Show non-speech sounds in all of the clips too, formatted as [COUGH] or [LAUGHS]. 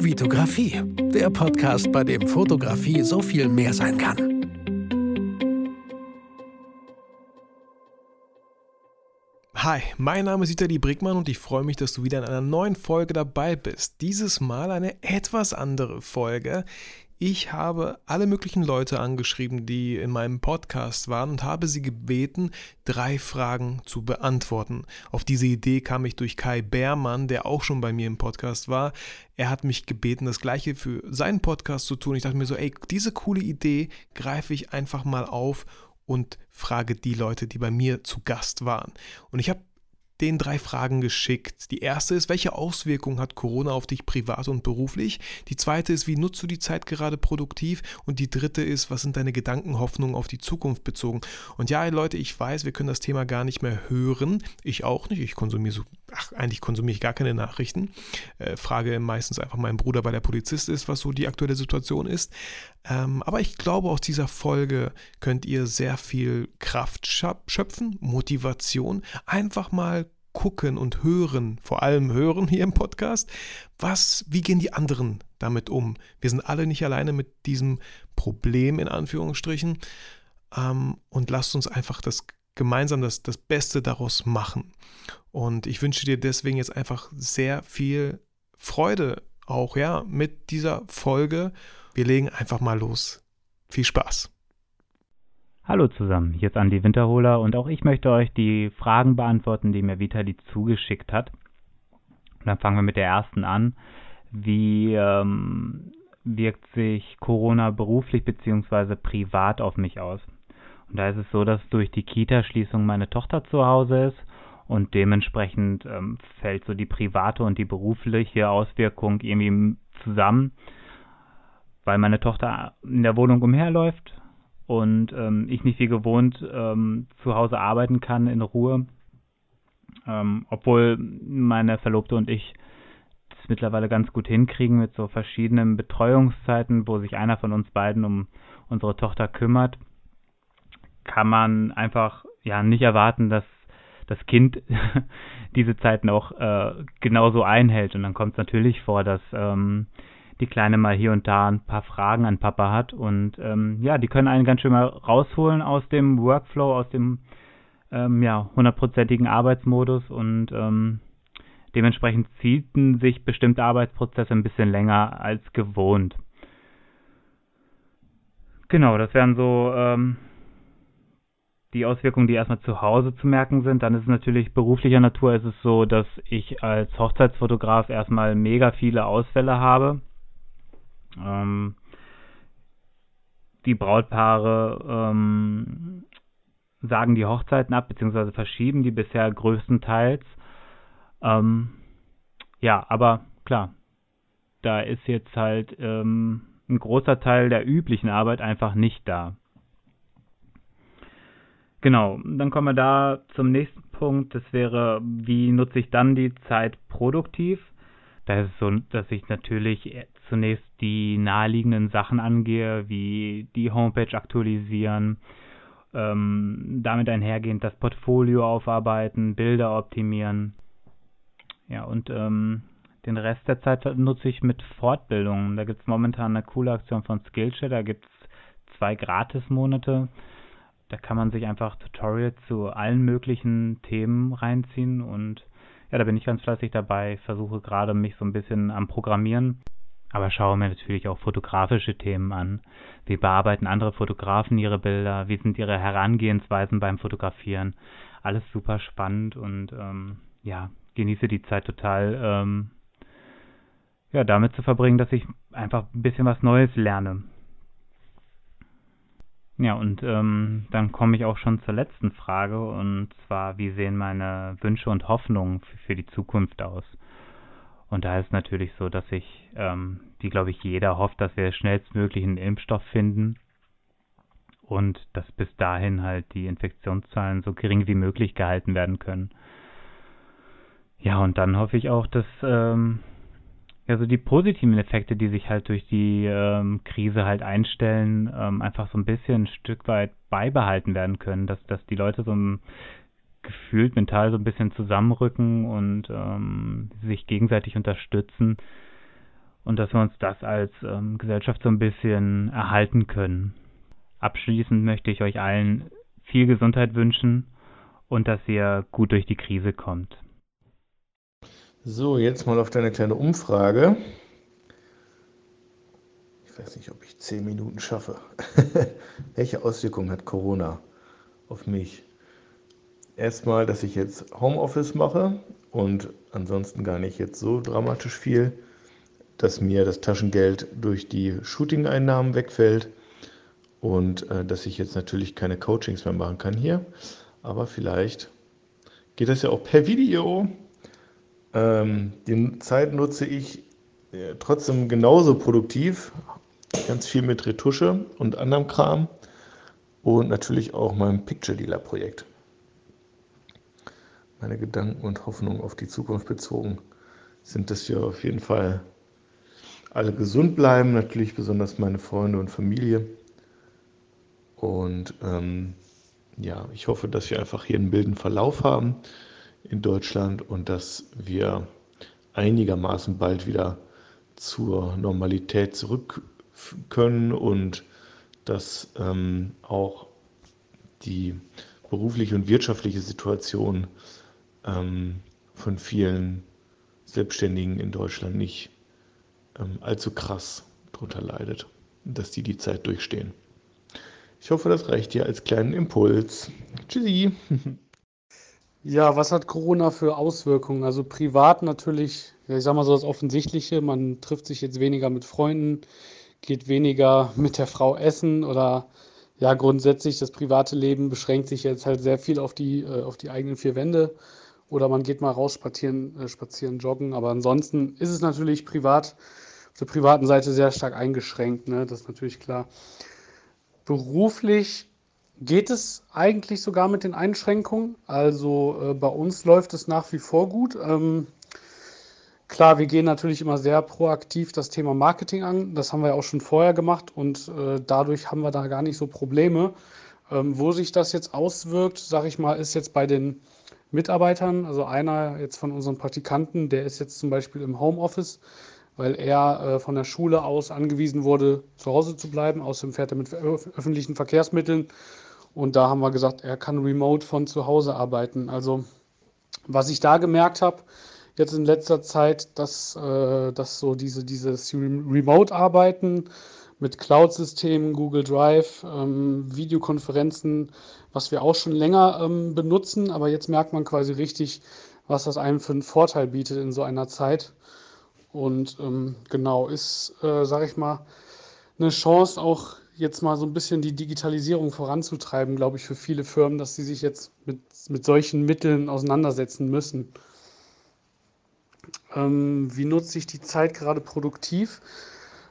Vitografie, der Podcast, bei dem Fotografie so viel mehr sein kann. Hi, mein Name ist Vitali Brickmann und ich freue mich, dass du wieder in einer neuen Folge dabei bist. Dieses Mal eine etwas andere Folge. Ich habe alle möglichen Leute angeschrieben, die in meinem Podcast waren und habe sie gebeten, drei Fragen zu beantworten. Auf diese Idee kam ich durch Kai Beermann, der auch schon bei mir im Podcast war. Er hat mich gebeten, das gleiche für seinen Podcast zu tun. Ich dachte mir so, ey, diese coole Idee greife ich einfach mal auf und frage die Leute, die bei mir zu Gast waren. Und ich habe den drei Fragen geschickt. Die erste ist, welche Auswirkungen hat Corona auf dich privat und beruflich? Die zweite ist, wie nutzt du die Zeit gerade produktiv? Und die dritte ist, was sind deine Gedanken, Hoffnungen auf die Zukunft bezogen? Und ja, Leute, ich weiß, wir können das Thema gar nicht mehr hören. Ich auch nicht. Ich konsumiere so, ach, eigentlich konsumiere ich gar keine Nachrichten. Äh, frage meistens einfach meinen Bruder, weil er Polizist ist, was so die aktuelle Situation ist. Ähm, aber ich glaube, aus dieser Folge könnt ihr sehr viel Kraft schöpfen, Motivation, einfach mal gucken und hören, vor allem hören hier im Podcast, was, wie gehen die anderen damit um? Wir sind alle nicht alleine mit diesem Problem in Anführungsstrichen ähm, und lasst uns einfach das gemeinsam das, das Beste daraus machen. Und ich wünsche dir deswegen jetzt einfach sehr viel Freude auch ja mit dieser Folge. Wir legen einfach mal los. Viel Spaß. Hallo zusammen, hier ist Andi Winterholer und auch ich möchte euch die Fragen beantworten, die mir Vitali zugeschickt hat. Und dann fangen wir mit der ersten an. Wie ähm, wirkt sich Corona beruflich bzw. privat auf mich aus? Und da ist es so, dass durch die Kita-Schließung meine Tochter zu Hause ist und dementsprechend ähm, fällt so die private und die berufliche Auswirkung irgendwie zusammen, weil meine Tochter in der Wohnung umherläuft und ähm, ich nicht wie gewohnt ähm, zu Hause arbeiten kann in Ruhe. Ähm, obwohl meine Verlobte und ich das mittlerweile ganz gut hinkriegen mit so verschiedenen Betreuungszeiten, wo sich einer von uns beiden um unsere Tochter kümmert, kann man einfach ja nicht erwarten, dass das Kind [LAUGHS] diese Zeiten auch äh, genauso einhält. Und dann kommt es natürlich vor, dass ähm, die Kleine mal hier und da ein paar Fragen an Papa hat. Und ähm, ja, die können einen ganz schön mal rausholen aus dem Workflow, aus dem ähm, ja, hundertprozentigen Arbeitsmodus und ähm, dementsprechend zielten sich bestimmte Arbeitsprozesse ein bisschen länger als gewohnt. Genau, das wären so ähm, die Auswirkungen, die erstmal zu Hause zu merken sind. Dann ist es natürlich beruflicher Natur ist es so, dass ich als Hochzeitsfotograf erstmal mega viele Ausfälle habe. Ähm, die Brautpaare ähm, sagen die Hochzeiten ab, beziehungsweise verschieben die bisher größtenteils. Ähm, ja, aber klar, da ist jetzt halt ähm, ein großer Teil der üblichen Arbeit einfach nicht da. Genau, dann kommen wir da zum nächsten Punkt. Das wäre, wie nutze ich dann die Zeit produktiv? Da ist es so, dass ich natürlich zunächst die naheliegenden Sachen angehe, wie die Homepage aktualisieren, ähm, damit einhergehend das Portfolio aufarbeiten, Bilder optimieren. Ja, und ähm, den Rest der Zeit nutze ich mit Fortbildungen. Da gibt es momentan eine coole Aktion von Skillshare, da gibt es zwei Gratis-Monate. Da kann man sich einfach Tutorials zu allen möglichen Themen reinziehen und ja, da bin ich ganz fleißig dabei, versuche gerade mich so ein bisschen am Programmieren aber schaue mir natürlich auch fotografische Themen an. Wie bearbeiten andere Fotografen ihre Bilder? Wie sind ihre Herangehensweisen beim Fotografieren? Alles super spannend und ähm, ja, genieße die Zeit total, ähm, ja, damit zu verbringen, dass ich einfach ein bisschen was Neues lerne. Ja, und ähm, dann komme ich auch schon zur letzten Frage und zwar, wie sehen meine Wünsche und Hoffnungen für, für die Zukunft aus? Und da ist natürlich so, dass ich, ähm, wie glaube ich jeder hofft, dass wir schnellstmöglich einen Impfstoff finden und dass bis dahin halt die Infektionszahlen so gering wie möglich gehalten werden können. Ja, und dann hoffe ich auch, dass ähm, also die positiven Effekte, die sich halt durch die ähm, Krise halt einstellen, ähm, einfach so ein bisschen ein Stück weit beibehalten werden können, dass, dass die Leute so ein gefühlt mental so ein bisschen zusammenrücken und ähm, sich gegenseitig unterstützen. und dass wir uns das als ähm, Gesellschaft so ein bisschen erhalten können. Abschließend möchte ich euch allen viel Gesundheit wünschen und dass ihr gut durch die Krise kommt. So, jetzt mal auf deine kleine Umfrage. Ich weiß nicht, ob ich zehn Minuten schaffe. [LAUGHS] Welche Auswirkungen hat Corona auf mich? Erstmal, dass ich jetzt Homeoffice mache und ansonsten gar nicht jetzt so dramatisch viel, dass mir das Taschengeld durch die Shooting-Einnahmen wegfällt und äh, dass ich jetzt natürlich keine Coachings mehr machen kann hier. Aber vielleicht geht das ja auch per Video. Ähm, die Zeit nutze ich äh, trotzdem genauso produktiv. Ganz viel mit Retusche und anderem Kram. Und natürlich auch meinem Picture Dealer Projekt. Meine Gedanken und Hoffnungen auf die Zukunft bezogen sind, dass wir auf jeden Fall alle gesund bleiben. Natürlich besonders meine Freunde und Familie. Und ähm, ja, ich hoffe, dass wir einfach hier einen milden Verlauf haben in Deutschland und dass wir einigermaßen bald wieder zur Normalität zurück können und dass ähm, auch die berufliche und wirtschaftliche Situation ähm, von vielen Selbstständigen in Deutschland nicht ähm, allzu krass darunter leidet, dass die die Zeit durchstehen. Ich hoffe, das reicht dir als kleinen Impuls. Tschüssi. [LAUGHS] Ja, was hat Corona für Auswirkungen? Also privat natürlich, ich sag mal so das Offensichtliche, man trifft sich jetzt weniger mit Freunden, geht weniger mit der Frau essen oder ja, grundsätzlich das private Leben beschränkt sich jetzt halt sehr viel auf die, äh, auf die eigenen vier Wände oder man geht mal raus spazieren, äh, spazieren, joggen. Aber ansonsten ist es natürlich privat, auf der privaten Seite sehr stark eingeschränkt, ne? das ist natürlich klar. Beruflich geht es eigentlich sogar mit den Einschränkungen. Also äh, bei uns läuft es nach wie vor gut. Ähm, klar, wir gehen natürlich immer sehr proaktiv das Thema Marketing an. Das haben wir ja auch schon vorher gemacht und äh, dadurch haben wir da gar nicht so Probleme. Ähm, wo sich das jetzt auswirkt, sage ich mal, ist jetzt bei den Mitarbeitern. Also einer jetzt von unseren Praktikanten, der ist jetzt zum Beispiel im Homeoffice weil er äh, von der Schule aus angewiesen wurde, zu Hause zu bleiben. Außerdem fährt er mit öffentlichen Verkehrsmitteln. Und da haben wir gesagt, er kann remote von zu Hause arbeiten. Also was ich da gemerkt habe, jetzt in letzter Zeit, dass, äh, dass so diese, dieses Remote-Arbeiten mit Cloud-Systemen, Google Drive, ähm, Videokonferenzen, was wir auch schon länger ähm, benutzen, aber jetzt merkt man quasi richtig, was das einem für einen Vorteil bietet in so einer Zeit. Und ähm, genau, ist, äh, sage ich mal, eine Chance auch jetzt mal so ein bisschen die Digitalisierung voranzutreiben, glaube ich, für viele Firmen, dass sie sich jetzt mit, mit solchen Mitteln auseinandersetzen müssen. Ähm, wie nutze ich die Zeit gerade produktiv?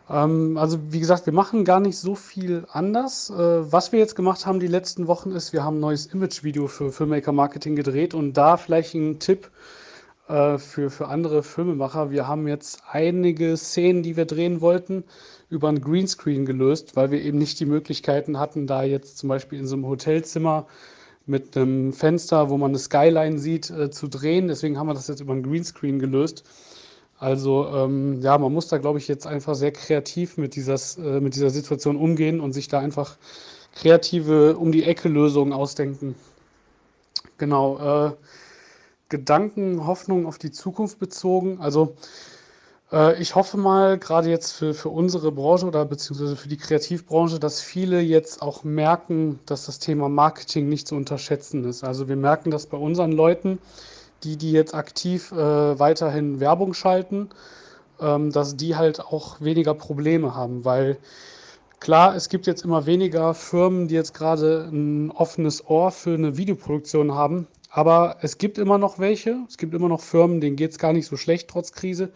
Ähm, also wie gesagt, wir machen gar nicht so viel anders. Äh, was wir jetzt gemacht haben die letzten Wochen ist, wir haben ein neues Image-Video für Filmmaker Marketing gedreht und da vielleicht ein Tipp, äh, für, für andere Filmemacher. Wir haben jetzt einige Szenen, die wir drehen wollten, über ein Greenscreen gelöst, weil wir eben nicht die Möglichkeiten hatten, da jetzt zum Beispiel in so einem Hotelzimmer mit einem Fenster, wo man eine Skyline sieht, äh, zu drehen. Deswegen haben wir das jetzt über ein Greenscreen gelöst. Also ähm, ja, man muss da, glaube ich, jetzt einfach sehr kreativ mit, dieses, äh, mit dieser Situation umgehen und sich da einfach kreative um die Ecke Lösungen ausdenken. Genau. Äh, Gedanken, Hoffnungen auf die Zukunft bezogen. Also äh, ich hoffe mal, gerade jetzt für, für unsere Branche oder beziehungsweise für die Kreativbranche, dass viele jetzt auch merken, dass das Thema Marketing nicht zu unterschätzen ist. Also wir merken das bei unseren Leuten, die, die jetzt aktiv äh, weiterhin Werbung schalten, ähm, dass die halt auch weniger Probleme haben, weil Klar, es gibt jetzt immer weniger Firmen, die jetzt gerade ein offenes Ohr für eine Videoproduktion haben, aber es gibt immer noch welche, es gibt immer noch Firmen, denen geht es gar nicht so schlecht trotz Krise.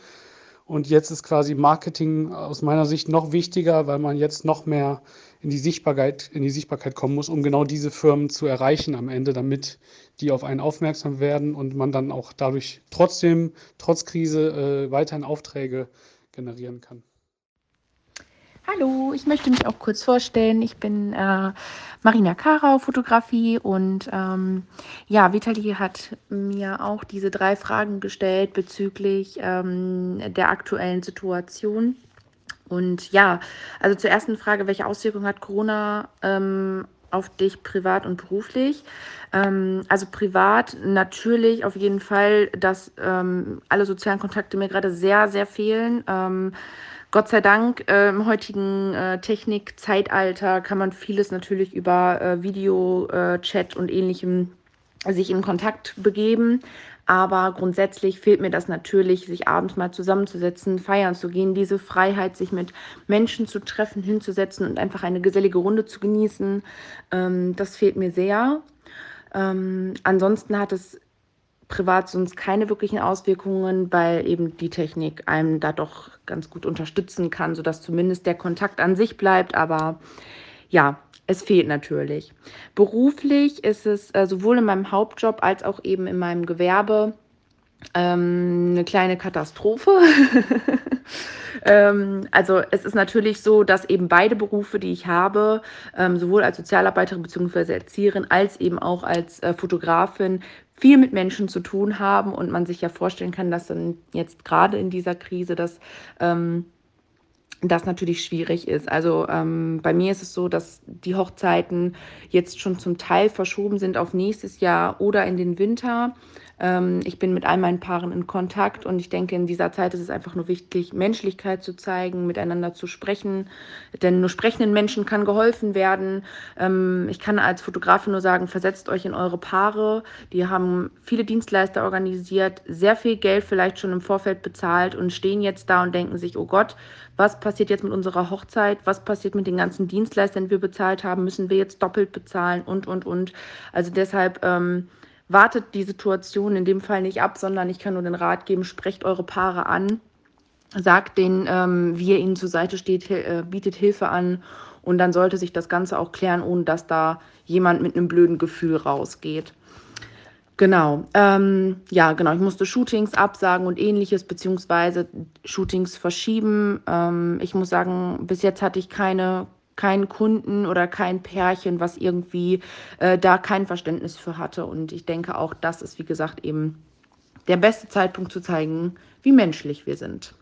Und jetzt ist quasi Marketing aus meiner Sicht noch wichtiger, weil man jetzt noch mehr in die Sichtbarkeit, in die Sichtbarkeit kommen muss, um genau diese Firmen zu erreichen am Ende, damit die auf einen aufmerksam werden und man dann auch dadurch trotzdem, trotz Krise, äh, weiterhin Aufträge generieren kann. Hallo, ich möchte mich auch kurz vorstellen. Ich bin äh, Marina Karau, Fotografie und ähm, ja, Vitali hat mir auch diese drei Fragen gestellt bezüglich ähm, der aktuellen Situation. Und ja, also zur ersten Frage, welche Auswirkungen hat Corona ähm, auf dich privat und beruflich? Ähm, also privat natürlich auf jeden Fall, dass ähm, alle sozialen Kontakte mir gerade sehr, sehr fehlen. Ähm, Gott sei Dank äh, im heutigen äh, Technik-Zeitalter kann man vieles natürlich über äh, Video, äh, Chat und ähnlichem sich in Kontakt begeben. Aber grundsätzlich fehlt mir das natürlich, sich abends mal zusammenzusetzen, feiern zu gehen, diese Freiheit, sich mit Menschen zu treffen, hinzusetzen und einfach eine gesellige Runde zu genießen. Ähm, das fehlt mir sehr. Ähm, ansonsten hat es privat sonst keine wirklichen Auswirkungen, weil eben die Technik einem da doch ganz gut unterstützen kann, sodass zumindest der Kontakt an sich bleibt. Aber ja, es fehlt natürlich. Beruflich ist es äh, sowohl in meinem Hauptjob als auch eben in meinem Gewerbe ähm, eine kleine Katastrophe. [LAUGHS] ähm, also es ist natürlich so, dass eben beide Berufe, die ich habe, ähm, sowohl als Sozialarbeiterin bzw. Erzieherin als eben auch als äh, Fotografin, viel mit Menschen zu tun haben und man sich ja vorstellen kann, dass dann jetzt gerade in dieser Krise das ähm, das natürlich schwierig ist. Also ähm, bei mir ist es so, dass die Hochzeiten jetzt schon zum Teil verschoben sind auf nächstes Jahr oder in den Winter. Ähm, ich bin mit all meinen Paaren in Kontakt und ich denke, in dieser Zeit ist es einfach nur wichtig, Menschlichkeit zu zeigen, miteinander zu sprechen. Denn nur sprechenden Menschen kann geholfen werden. Ähm, ich kann als Fotografin nur sagen, versetzt euch in eure Paare. Die haben viele Dienstleister organisiert, sehr viel Geld vielleicht schon im Vorfeld bezahlt und stehen jetzt da und denken sich, oh Gott, was passiert jetzt mit unserer Hochzeit? Was passiert mit den ganzen Dienstleistern, die wir bezahlt haben? Müssen wir jetzt doppelt bezahlen und, und, und. Also deshalb ähm, wartet die Situation in dem Fall nicht ab, sondern ich kann nur den Rat geben, sprecht eure Paare an, sagt denen, ähm, wie ihr ihnen zur Seite steht, äh, bietet Hilfe an und dann sollte sich das Ganze auch klären, ohne dass da jemand mit einem blöden Gefühl rausgeht. Genau, ähm, ja, genau. Ich musste Shootings absagen und ähnliches, beziehungsweise Shootings verschieben. Ähm, ich muss sagen, bis jetzt hatte ich keine keinen Kunden oder kein Pärchen, was irgendwie äh, da kein Verständnis für hatte. Und ich denke auch, das ist, wie gesagt, eben der beste Zeitpunkt zu zeigen, wie menschlich wir sind.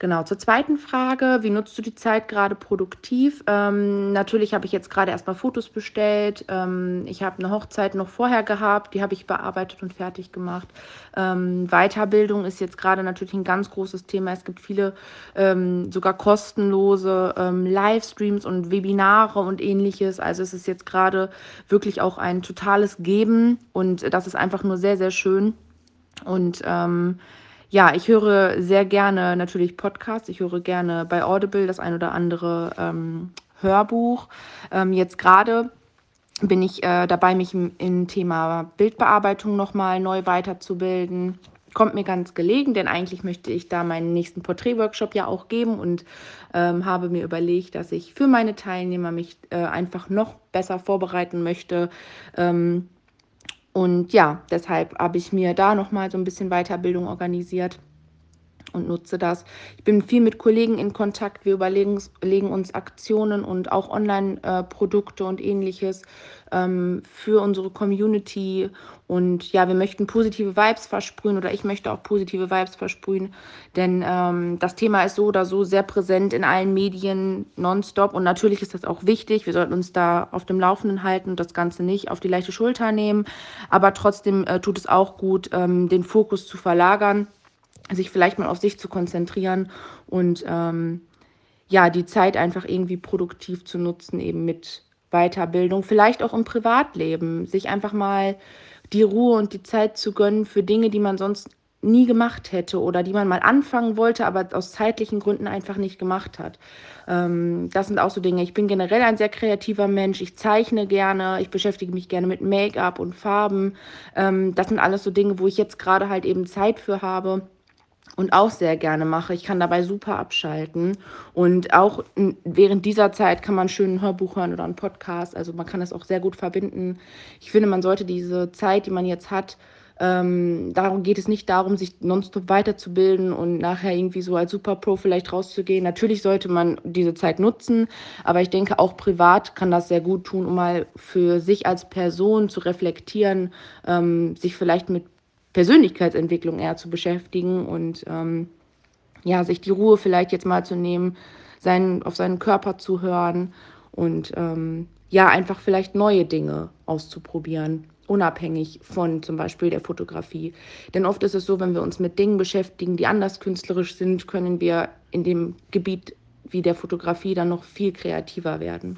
Genau, zur zweiten Frage, wie nutzt du die Zeit gerade produktiv? Ähm, natürlich habe ich jetzt gerade erstmal Fotos bestellt. Ähm, ich habe eine Hochzeit noch vorher gehabt, die habe ich bearbeitet und fertig gemacht. Ähm, Weiterbildung ist jetzt gerade natürlich ein ganz großes Thema. Es gibt viele ähm, sogar kostenlose ähm, Livestreams und Webinare und ähnliches. Also es ist jetzt gerade wirklich auch ein totales Geben und das ist einfach nur sehr, sehr schön. Und ähm, ja, ich höre sehr gerne natürlich Podcasts. Ich höre gerne bei Audible das ein oder andere ähm, Hörbuch. Ähm, jetzt gerade bin ich äh, dabei, mich im, im Thema Bildbearbeitung nochmal neu weiterzubilden. Kommt mir ganz gelegen, denn eigentlich möchte ich da meinen nächsten Porträtworkshop ja auch geben und ähm, habe mir überlegt, dass ich für meine Teilnehmer mich äh, einfach noch besser vorbereiten möchte. Ähm, und ja, deshalb habe ich mir da nochmal so ein bisschen Weiterbildung organisiert und nutze das. Ich bin viel mit Kollegen in Kontakt. Wir überlegen uns Aktionen und auch Online-Produkte und ähnliches ähm, für unsere Community. Und ja, wir möchten positive Vibes versprühen oder ich möchte auch positive Vibes versprühen, denn ähm, das Thema ist so oder so sehr präsent in allen Medien nonstop und natürlich ist das auch wichtig. Wir sollten uns da auf dem Laufenden halten und das Ganze nicht auf die leichte Schulter nehmen, aber trotzdem äh, tut es auch gut, ähm, den Fokus zu verlagern sich vielleicht mal auf sich zu konzentrieren und ähm, ja, die Zeit einfach irgendwie produktiv zu nutzen, eben mit Weiterbildung, vielleicht auch im Privatleben, sich einfach mal die Ruhe und die Zeit zu gönnen für Dinge, die man sonst nie gemacht hätte oder die man mal anfangen wollte, aber aus zeitlichen Gründen einfach nicht gemacht hat. Ähm, das sind auch so Dinge. Ich bin generell ein sehr kreativer Mensch. Ich zeichne gerne. Ich beschäftige mich gerne mit Make-up und Farben. Ähm, das sind alles so Dinge, wo ich jetzt gerade halt eben Zeit für habe und auch sehr gerne mache. Ich kann dabei super abschalten. Und auch während dieser Zeit kann man schön ein Hörbuch hören oder einen Podcast. Also man kann das auch sehr gut verbinden. Ich finde, man sollte diese Zeit, die man jetzt hat, Ähm, darum geht es nicht darum, sich nonstop weiterzubilden und nachher irgendwie so als Superpro vielleicht rauszugehen. Natürlich sollte man diese Zeit nutzen, aber ich denke auch privat kann das sehr gut tun, um mal für sich als Person zu reflektieren, ähm, sich vielleicht mit Persönlichkeitsentwicklung eher zu beschäftigen und ähm, ja, sich die Ruhe vielleicht jetzt mal zu nehmen, seinen, auf seinen Körper zu hören und ähm, ja, einfach vielleicht neue Dinge auszuprobieren unabhängig von zum Beispiel der Fotografie. Denn oft ist es so, wenn wir uns mit Dingen beschäftigen, die anders künstlerisch sind, können wir in dem Gebiet wie der Fotografie dann noch viel kreativer werden.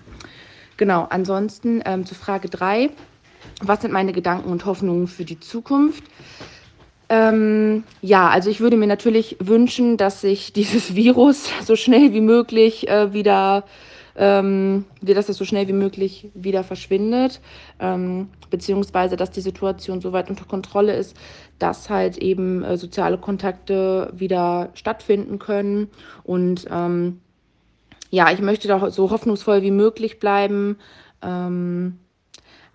Genau, ansonsten ähm, zu Frage 3. Was sind meine Gedanken und Hoffnungen für die Zukunft? Ähm, ja, also ich würde mir natürlich wünschen, dass sich [LAUGHS] dieses Virus so schnell wie möglich äh, wieder ähm, dass es so schnell wie möglich wieder verschwindet, ähm, beziehungsweise dass die Situation so weit unter Kontrolle ist, dass halt eben äh, soziale Kontakte wieder stattfinden können. Und ähm, ja, ich möchte da so hoffnungsvoll wie möglich bleiben. Ähm,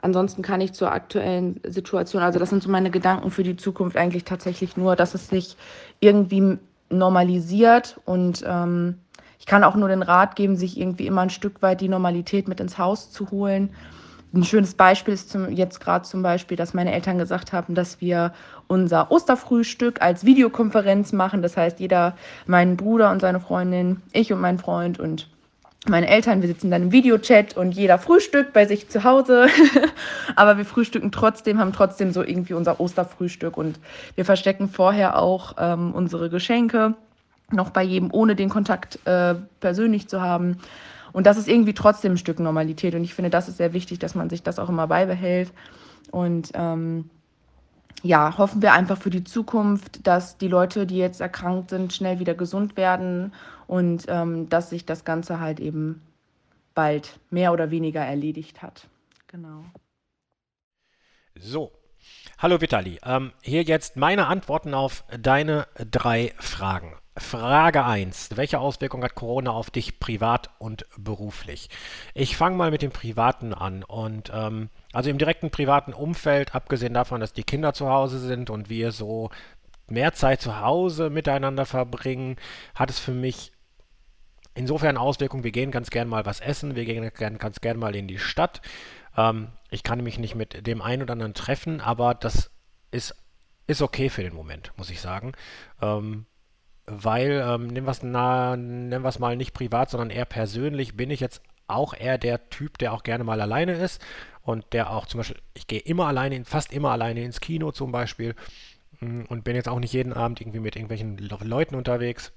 ansonsten kann ich zur aktuellen Situation, also das sind so meine Gedanken für die Zukunft eigentlich tatsächlich nur, dass es sich irgendwie normalisiert und ähm, ich kann auch nur den Rat geben, sich irgendwie immer ein Stück weit die Normalität mit ins Haus zu holen. Ein schönes Beispiel ist zum, jetzt gerade zum Beispiel, dass meine Eltern gesagt haben, dass wir unser Osterfrühstück als Videokonferenz machen. Das heißt, jeder, mein Bruder und seine Freundin, ich und mein Freund und meine Eltern, wir sitzen dann im Videochat und jeder frühstückt bei sich zu Hause. [LAUGHS] Aber wir frühstücken trotzdem, haben trotzdem so irgendwie unser Osterfrühstück und wir verstecken vorher auch ähm, unsere Geschenke noch bei jedem, ohne den Kontakt äh, persönlich zu haben. Und das ist irgendwie trotzdem ein Stück Normalität. Und ich finde, das ist sehr wichtig, dass man sich das auch immer beibehält. Und ähm, ja, hoffen wir einfach für die Zukunft, dass die Leute, die jetzt erkrankt sind, schnell wieder gesund werden und ähm, dass sich das Ganze halt eben bald mehr oder weniger erledigt hat. Genau. So, hallo Vitali. Ähm, hier jetzt meine Antworten auf deine drei Fragen. Frage 1. Welche Auswirkungen hat Corona auf dich privat und beruflich? Ich fange mal mit dem Privaten an. Und ähm, also im direkten privaten Umfeld, abgesehen davon, dass die Kinder zu Hause sind und wir so mehr Zeit zu Hause miteinander verbringen, hat es für mich insofern Auswirkungen. Wir gehen ganz gern mal was essen, wir gehen ganz gern mal in die Stadt. Ähm, ich kann mich nicht mit dem einen oder anderen treffen, aber das ist, ist okay für den Moment, muss ich sagen. Ähm, weil, ähm, nehmen wir es mal nicht privat, sondern eher persönlich, bin ich jetzt auch eher der Typ, der auch gerne mal alleine ist und der auch zum Beispiel, ich gehe immer alleine, fast immer alleine ins Kino zum Beispiel mm, und bin jetzt auch nicht jeden Abend irgendwie mit irgendwelchen Leuten unterwegs,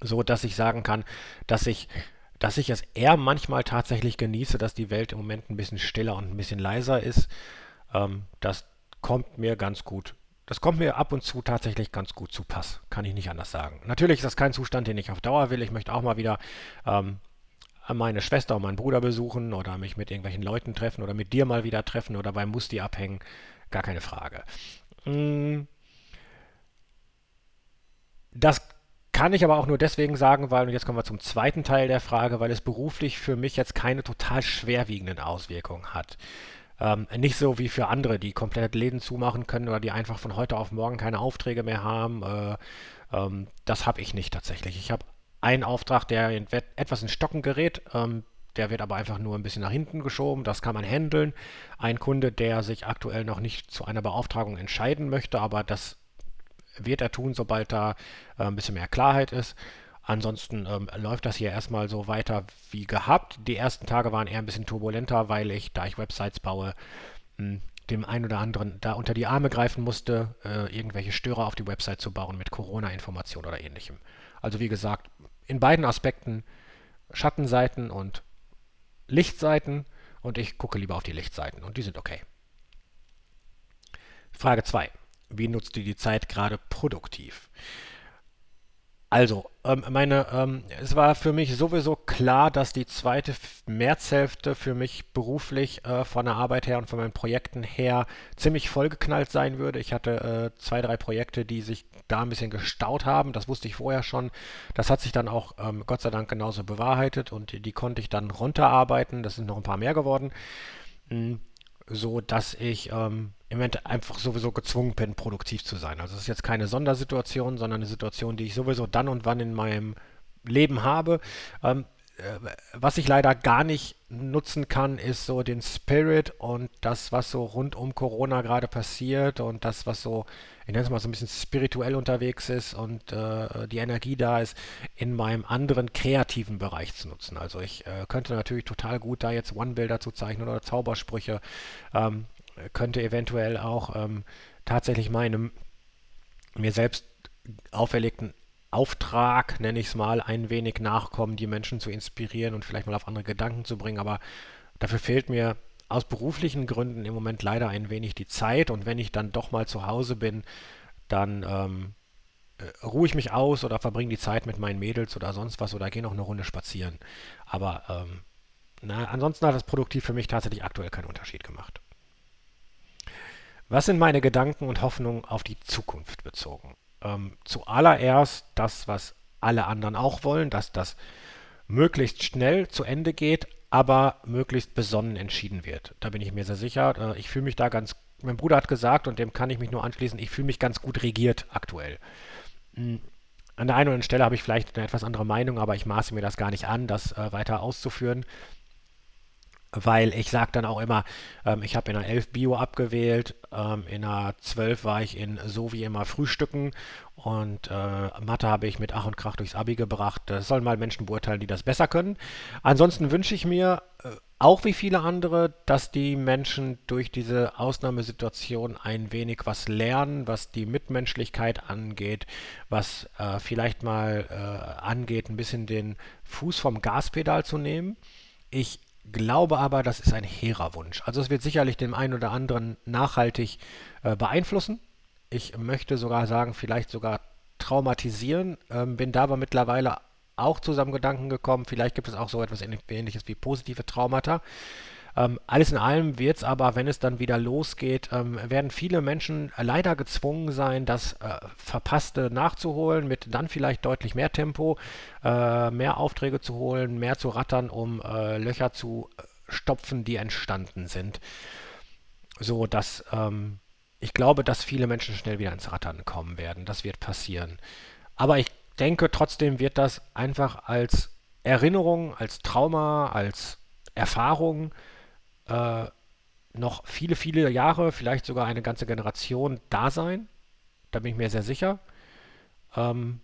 so dass ich sagen kann, dass ich, dass ich es eher manchmal tatsächlich genieße, dass die Welt im Moment ein bisschen stiller und ein bisschen leiser ist. Ähm, das kommt mir ganz gut das kommt mir ab und zu tatsächlich ganz gut zu Pass, kann ich nicht anders sagen. Natürlich ist das kein Zustand, den ich auf Dauer will. Ich möchte auch mal wieder ähm, meine Schwester und meinen Bruder besuchen oder mich mit irgendwelchen Leuten treffen oder mit dir mal wieder treffen oder beim Musti abhängen. Gar keine Frage. Mm. Das kann ich aber auch nur deswegen sagen, weil, und jetzt kommen wir zum zweiten Teil der Frage, weil es beruflich für mich jetzt keine total schwerwiegenden Auswirkungen hat. Ähm, nicht so wie für andere, die komplett Läden zumachen können oder die einfach von heute auf morgen keine Aufträge mehr haben. Äh, ähm, das habe ich nicht tatsächlich. Ich habe einen Auftrag, der in, etwas in Stocken gerät. Ähm, der wird aber einfach nur ein bisschen nach hinten geschoben. Das kann man handeln. Ein Kunde, der sich aktuell noch nicht zu einer Beauftragung entscheiden möchte, aber das wird er tun, sobald da äh, ein bisschen mehr Klarheit ist. Ansonsten ähm, läuft das hier erstmal so weiter wie gehabt. Die ersten Tage waren eher ein bisschen turbulenter, weil ich, da ich Websites baue, hm, dem einen oder anderen da unter die Arme greifen musste, äh, irgendwelche Störer auf die Website zu bauen mit Corona-Informationen oder ähnlichem. Also wie gesagt, in beiden Aspekten Schattenseiten und Lichtseiten und ich gucke lieber auf die Lichtseiten und die sind okay. Frage 2. Wie nutzt du die Zeit gerade produktiv? Also, ähm, meine, ähm, es war für mich sowieso klar, dass die zweite Märzhälfte für mich beruflich äh, von der Arbeit her und von meinen Projekten her ziemlich vollgeknallt sein würde. Ich hatte äh, zwei, drei Projekte, die sich da ein bisschen gestaut haben. Das wusste ich vorher schon. Das hat sich dann auch ähm, Gott sei Dank genauso bewahrheitet und die, die, konnte ich dann runterarbeiten. Das sind noch ein paar mehr geworden. Mhm so dass ich ähm, im Moment einfach sowieso gezwungen bin, produktiv zu sein. Also es ist jetzt keine Sondersituation, sondern eine Situation, die ich sowieso dann und wann in meinem Leben habe. Ähm, äh, was ich leider gar nicht nutzen kann, ist so den Spirit und das, was so rund um Corona gerade passiert und das, was so, ich nenne es mal so ein bisschen spirituell unterwegs ist und äh, die Energie da ist, in meinem anderen kreativen Bereich zu nutzen. Also ich äh, könnte natürlich total gut da jetzt One-Bilder zu zeichnen oder Zaubersprüche, ähm, könnte eventuell auch ähm, tatsächlich meinem mir selbst auferlegten Auftrag, nenne ich es mal, ein wenig nachkommen, die Menschen zu inspirieren und vielleicht mal auf andere Gedanken zu bringen. Aber dafür fehlt mir aus beruflichen Gründen im Moment leider ein wenig die Zeit. Und wenn ich dann doch mal zu Hause bin, dann ähm, äh, ruhe ich mich aus oder verbringe die Zeit mit meinen Mädels oder sonst was oder gehe noch eine Runde spazieren. Aber ähm, na, ansonsten hat das produktiv für mich tatsächlich aktuell keinen Unterschied gemacht. Was sind meine Gedanken und Hoffnungen auf die Zukunft bezogen? ähm, zuallererst das, was alle anderen auch wollen, dass das möglichst schnell zu Ende geht, aber möglichst besonnen entschieden wird. Da bin ich mir sehr sicher. Äh, ich fühle mich da ganz, mein Bruder hat gesagt, und dem kann ich mich nur anschließen, ich fühle mich ganz gut regiert aktuell. Hm, an der einen oder anderen Stelle habe ich vielleicht eine etwas andere Meinung, aber ich maße mir das gar nicht an, das äh, weiter auszuführen weil ich sage dann auch immer, ähm, ich habe in einer 11 Bio abgewählt, ähm, in einer 12 war ich in so wie immer Frühstücken und äh, Mathe habe ich mit Ach und Krach durchs Abi gebracht. Das sollen mal Menschen beurteilen, die das besser können. Ansonsten wünsche ich mir, äh, auch wie viele andere, dass die Menschen durch diese Ausnahmesituation ein wenig was lernen, was die Mitmenschlichkeit angeht, was äh, vielleicht mal äh, angeht, ein bisschen den Fuß vom Gaspedal zu nehmen. Ich glaube aber, das ist ein hehrer Wunsch. Also es wird sicherlich den einen oder anderen nachhaltig äh, beeinflussen. Ich möchte sogar sagen, vielleicht sogar traumatisieren. Ähm, bin da aber mittlerweile auch zusammen Gedanken gekommen. Vielleicht gibt es auch so etwas Ähnliches wie positive Traumata. Ähm, alles in allem wird es aber, wenn es dann wieder losgeht, ähm, werden viele Menschen leider gezwungen sein, das äh, Verpasste nachzuholen, mit dann vielleicht deutlich mehr Tempo, äh, mehr Aufträge zu holen, mehr zu rattern, um äh, Löcher zu stopfen, die entstanden sind. So dass ähm, ich glaube, dass viele Menschen schnell wieder ins Rattern kommen werden. Das wird passieren. Aber ich denke, trotzdem wird das einfach als Erinnerung, als Trauma, als Erfahrung äh, noch viele, viele Jahre, vielleicht sogar eine ganze Generation da sein. Da bin ich mir sehr sicher. Ähm,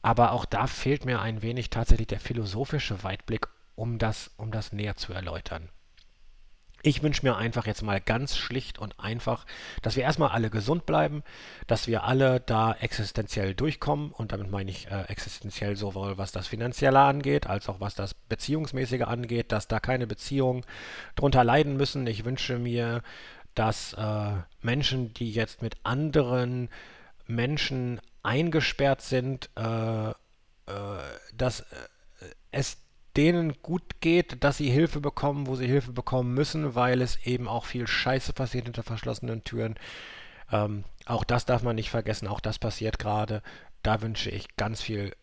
aber auch da fehlt mir ein wenig tatsächlich der philosophische Weitblick, um das, um das näher zu erläutern. Ich wünsche mir einfach jetzt mal ganz schlicht und einfach, dass wir erstmal alle gesund bleiben, dass wir alle da existenziell durchkommen und damit meine ich äh, existenziell sowohl was das Finanzielle angeht, als auch was das Beziehungsmäßige angeht, dass da keine Beziehungen drunter leiden müssen. Ich wünsche mir, dass äh, Menschen, die jetzt mit anderen Menschen eingesperrt sind, äh, äh dass äh, es denen gut geht, dass sie Hilfe bekommen, wo sie Hilfe bekommen müssen, weil es eben auch viel Scheiße passiert hinter verschlossenen Türen. Ähm, auch das darf man nicht vergessen, auch das passiert gerade. Da wünsche ich ganz viel,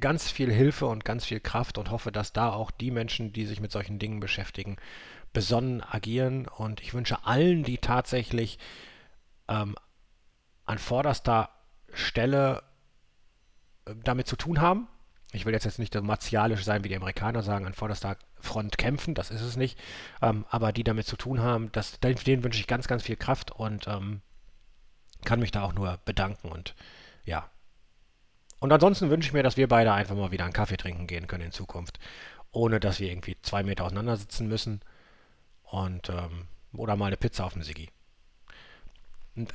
ganz viel Hilfe und ganz viel Kraft und hoffe, dass da auch die Menschen, die sich mit solchen Dingen beschäftigen, besonnen agieren. Und ich wünsche allen, die tatsächlich ähm, an vorderster Stelle äh, damit zu tun haben, ich will jetzt, jetzt nicht so martialisch sein, wie die Amerikaner sagen, an vorderster Front kämpfen, das ist es nicht, ähm, aber die damit zu tun haben, das, denen wünsche ich ganz, ganz viel Kraft und ähm, kann mich da auch nur bedanken und ja. Und ansonsten wünsche ich mir, dass wir beide einfach mal wieder einen Kaffee trinken gehen können in Zukunft, ohne dass wir irgendwie zwei Meter auseinander sitzen müssen und ähm, oder mal eine Pizza auf dem Siggi.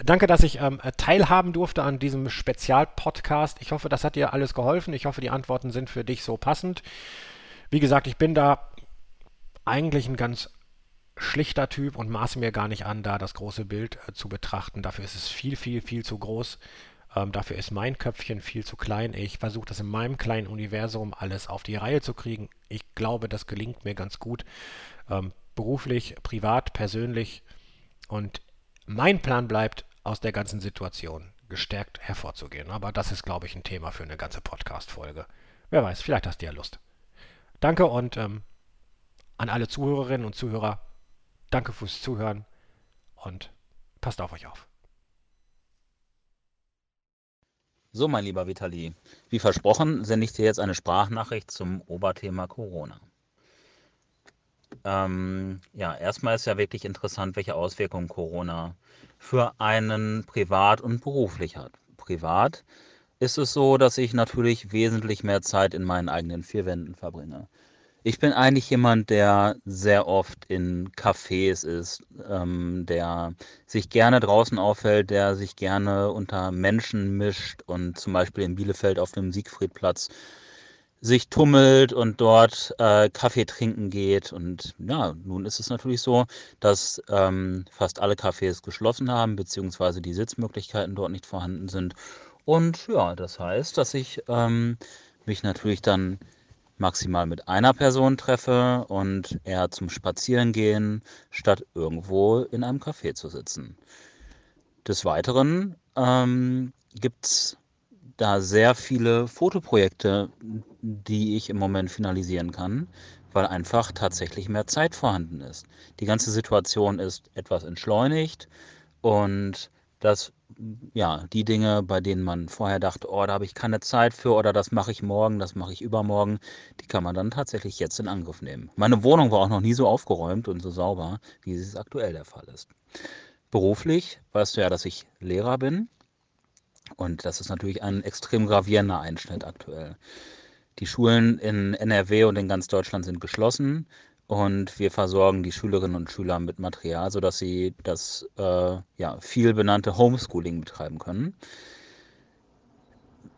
Danke, dass ich ähm, teilhaben durfte an diesem Spezialpodcast. Ich hoffe, das hat dir alles geholfen. Ich hoffe, die Antworten sind für dich so passend. Wie gesagt, ich bin da eigentlich ein ganz schlichter Typ und maße mir gar nicht an, da das große Bild äh, zu betrachten. Dafür ist es viel, viel, viel zu groß. Ähm, dafür ist mein Köpfchen viel zu klein. Ich versuche das in meinem kleinen Universum alles auf die Reihe zu kriegen. Ich glaube, das gelingt mir ganz gut. Ähm, beruflich, privat, persönlich. Und mein Plan bleibt, aus der ganzen Situation gestärkt hervorzugehen. Aber das ist, glaube ich, ein Thema für eine ganze Podcast-Folge. Wer weiß, vielleicht hast du ja Lust. Danke und ähm, an alle Zuhörerinnen und Zuhörer, Danke fürs Zuhören und passt auf euch auf. So, mein lieber Vitali, wie versprochen, sende ich dir jetzt eine Sprachnachricht zum Oberthema Corona. Ähm, ja, erstmal ist ja wirklich interessant, welche Auswirkungen Corona für einen privat und beruflich hat. Privat ist es so, dass ich natürlich wesentlich mehr Zeit in meinen eigenen vier Wänden verbringe. Ich bin eigentlich jemand, der sehr oft in Cafés ist, ähm, der sich gerne draußen aufhält, der sich gerne unter Menschen mischt und zum Beispiel in Bielefeld auf dem Siegfriedplatz sich tummelt und dort äh, Kaffee trinken geht. Und ja, nun ist es natürlich so, dass ähm, fast alle Cafés geschlossen haben, beziehungsweise die Sitzmöglichkeiten dort nicht vorhanden sind. Und ja, das heißt, dass ich ähm, mich natürlich dann maximal mit einer Person treffe und eher zum Spazierengehen, statt irgendwo in einem Café zu sitzen. Des Weiteren ähm, gibt es da sehr viele Fotoprojekte, die ich im Moment finalisieren kann, weil einfach tatsächlich mehr Zeit vorhanden ist. Die ganze Situation ist etwas entschleunigt und das ja, die Dinge, bei denen man vorher dachte, oh, da habe ich keine Zeit für oder das mache ich morgen, das mache ich übermorgen, die kann man dann tatsächlich jetzt in Angriff nehmen. Meine Wohnung war auch noch nie so aufgeräumt und so sauber, wie es aktuell der Fall ist. Beruflich weißt du ja, dass ich Lehrer bin und das ist natürlich ein extrem gravierender Einschnitt aktuell. Die Schulen in NRW und in ganz Deutschland sind geschlossen und wir versorgen die Schülerinnen und Schüler mit Material, sodass sie das äh, ja, viel benannte Homeschooling betreiben können.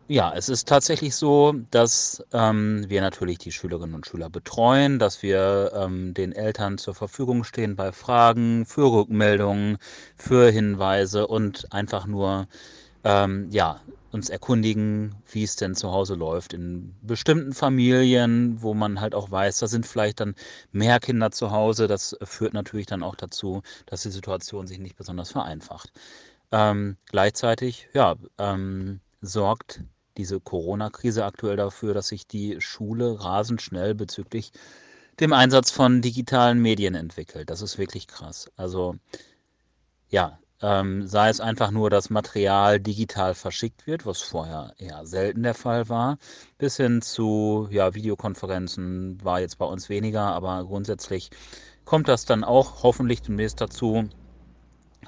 Ja, es ist tatsächlich so, dass ähm, wir natürlich die Schülerinnen und Schüler betreuen, dass wir ähm, den Eltern zur Verfügung stehen bei Fragen, für Rückmeldungen, für Hinweise und einfach nur ähm, ja, uns erkundigen, wie es denn zu Hause läuft. In bestimmten Familien, wo man halt auch weiß, da sind vielleicht dann mehr Kinder zu Hause. Das führt natürlich dann auch dazu, dass die Situation sich nicht besonders vereinfacht. Ähm, gleichzeitig, ja, ähm, sorgt diese Corona-Krise aktuell dafür, dass sich die Schule rasend schnell bezüglich dem Einsatz von digitalen Medien entwickelt. Das ist wirklich krass. Also ja, ähm, sei es einfach nur, dass Material digital verschickt wird, was vorher eher selten der Fall war, bis hin zu ja, Videokonferenzen war jetzt bei uns weniger, aber grundsätzlich kommt das dann auch hoffentlich demnächst dazu.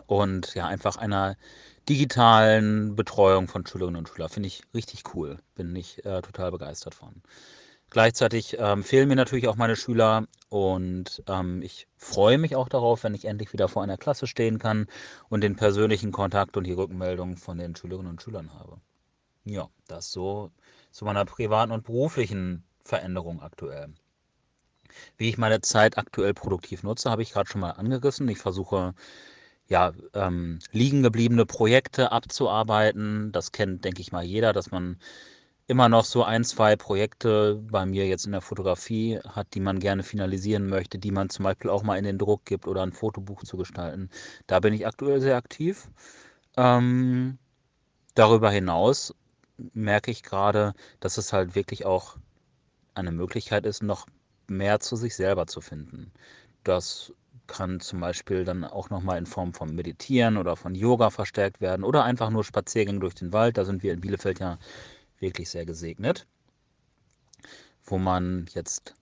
Und ja, einfach einer digitalen Betreuung von Schülerinnen und Schülern finde ich richtig cool. Bin ich äh, total begeistert von. Gleichzeitig ähm, fehlen mir natürlich auch meine Schüler und ähm, ich freue mich auch darauf, wenn ich endlich wieder vor einer Klasse stehen kann und den persönlichen Kontakt und die Rückmeldung von den Schülerinnen und Schülern habe. Ja, das so zu meiner privaten und beruflichen Veränderung aktuell. Wie ich meine Zeit aktuell produktiv nutze, habe ich gerade schon mal angerissen. Ich versuche ja, ähm, liegen gebliebene Projekte abzuarbeiten. Das kennt, denke ich mal, jeder, dass man immer noch so ein, zwei Projekte bei mir jetzt in der Fotografie hat, die man gerne finalisieren möchte, die man zum Beispiel auch mal in den Druck gibt oder ein Fotobuch zu gestalten. Da bin ich aktuell sehr aktiv. Ähm, darüber hinaus merke ich gerade, dass es halt wirklich auch eine Möglichkeit ist, noch mehr zu sich selber zu finden. Das kann zum Beispiel dann auch nochmal in Form von Meditieren oder von Yoga verstärkt werden oder einfach nur Spaziergänge durch den Wald. Da sind wir in Bielefeld ja wirklich sehr gesegnet, wo man jetzt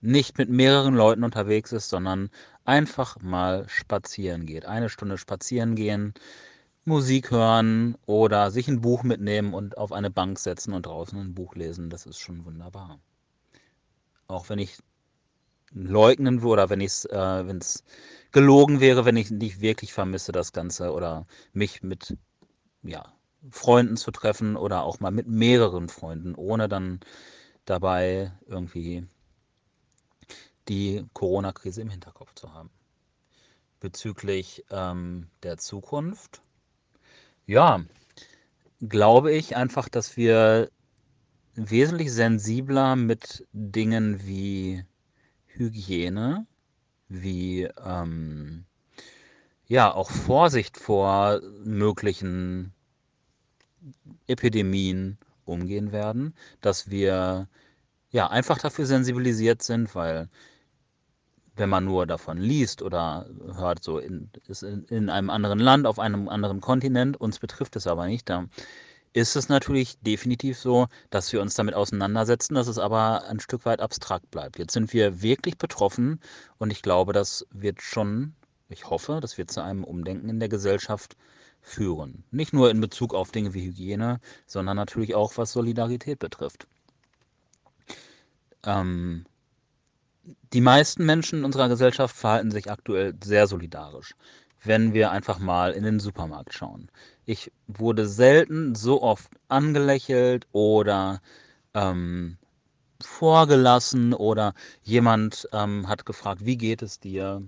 nicht mit mehreren Leuten unterwegs ist, sondern einfach mal spazieren geht. Eine Stunde spazieren gehen, Musik hören oder sich ein Buch mitnehmen und auf eine Bank setzen und draußen ein Buch lesen. Das ist schon wunderbar. Auch wenn ich leugnen würde oder wenn es äh, wenn es gelogen wäre, wenn ich nicht wirklich vermisse das Ganze oder mich mit ja, Freunden zu treffen oder auch mal mit mehreren Freunden, ohne dann dabei irgendwie die Corona-Krise im Hinterkopf zu haben. Bezüglich ähm, der Zukunft, ja, glaube ich einfach, dass wir wesentlich sensibler mit Dingen wie Hygiene, wie ähm, ja auch Vorsicht vor möglichen Epidemien umgehen werden, dass wir ja einfach dafür sensibilisiert sind, weil wenn man nur davon liest oder hört, so in, ist in, in einem anderen Land, auf einem anderen Kontinent, uns betrifft es aber nicht, da ist es natürlich definitiv so, dass wir uns damit auseinandersetzen, dass es aber ein Stück weit abstrakt bleibt. Jetzt sind wir wirklich betroffen und ich glaube, das wird schon, ich hoffe, das wird zu einem Umdenken in der Gesellschaft führen. Nicht nur in Bezug auf Dinge wie Hygiene, sondern natürlich auch was Solidarität betrifft. Ähm, die meisten Menschen in unserer Gesellschaft verhalten sich aktuell sehr solidarisch, wenn wir einfach mal in den Supermarkt schauen. Ich wurde selten so oft angelächelt oder ähm, vorgelassen oder jemand ähm, hat gefragt, wie geht es dir?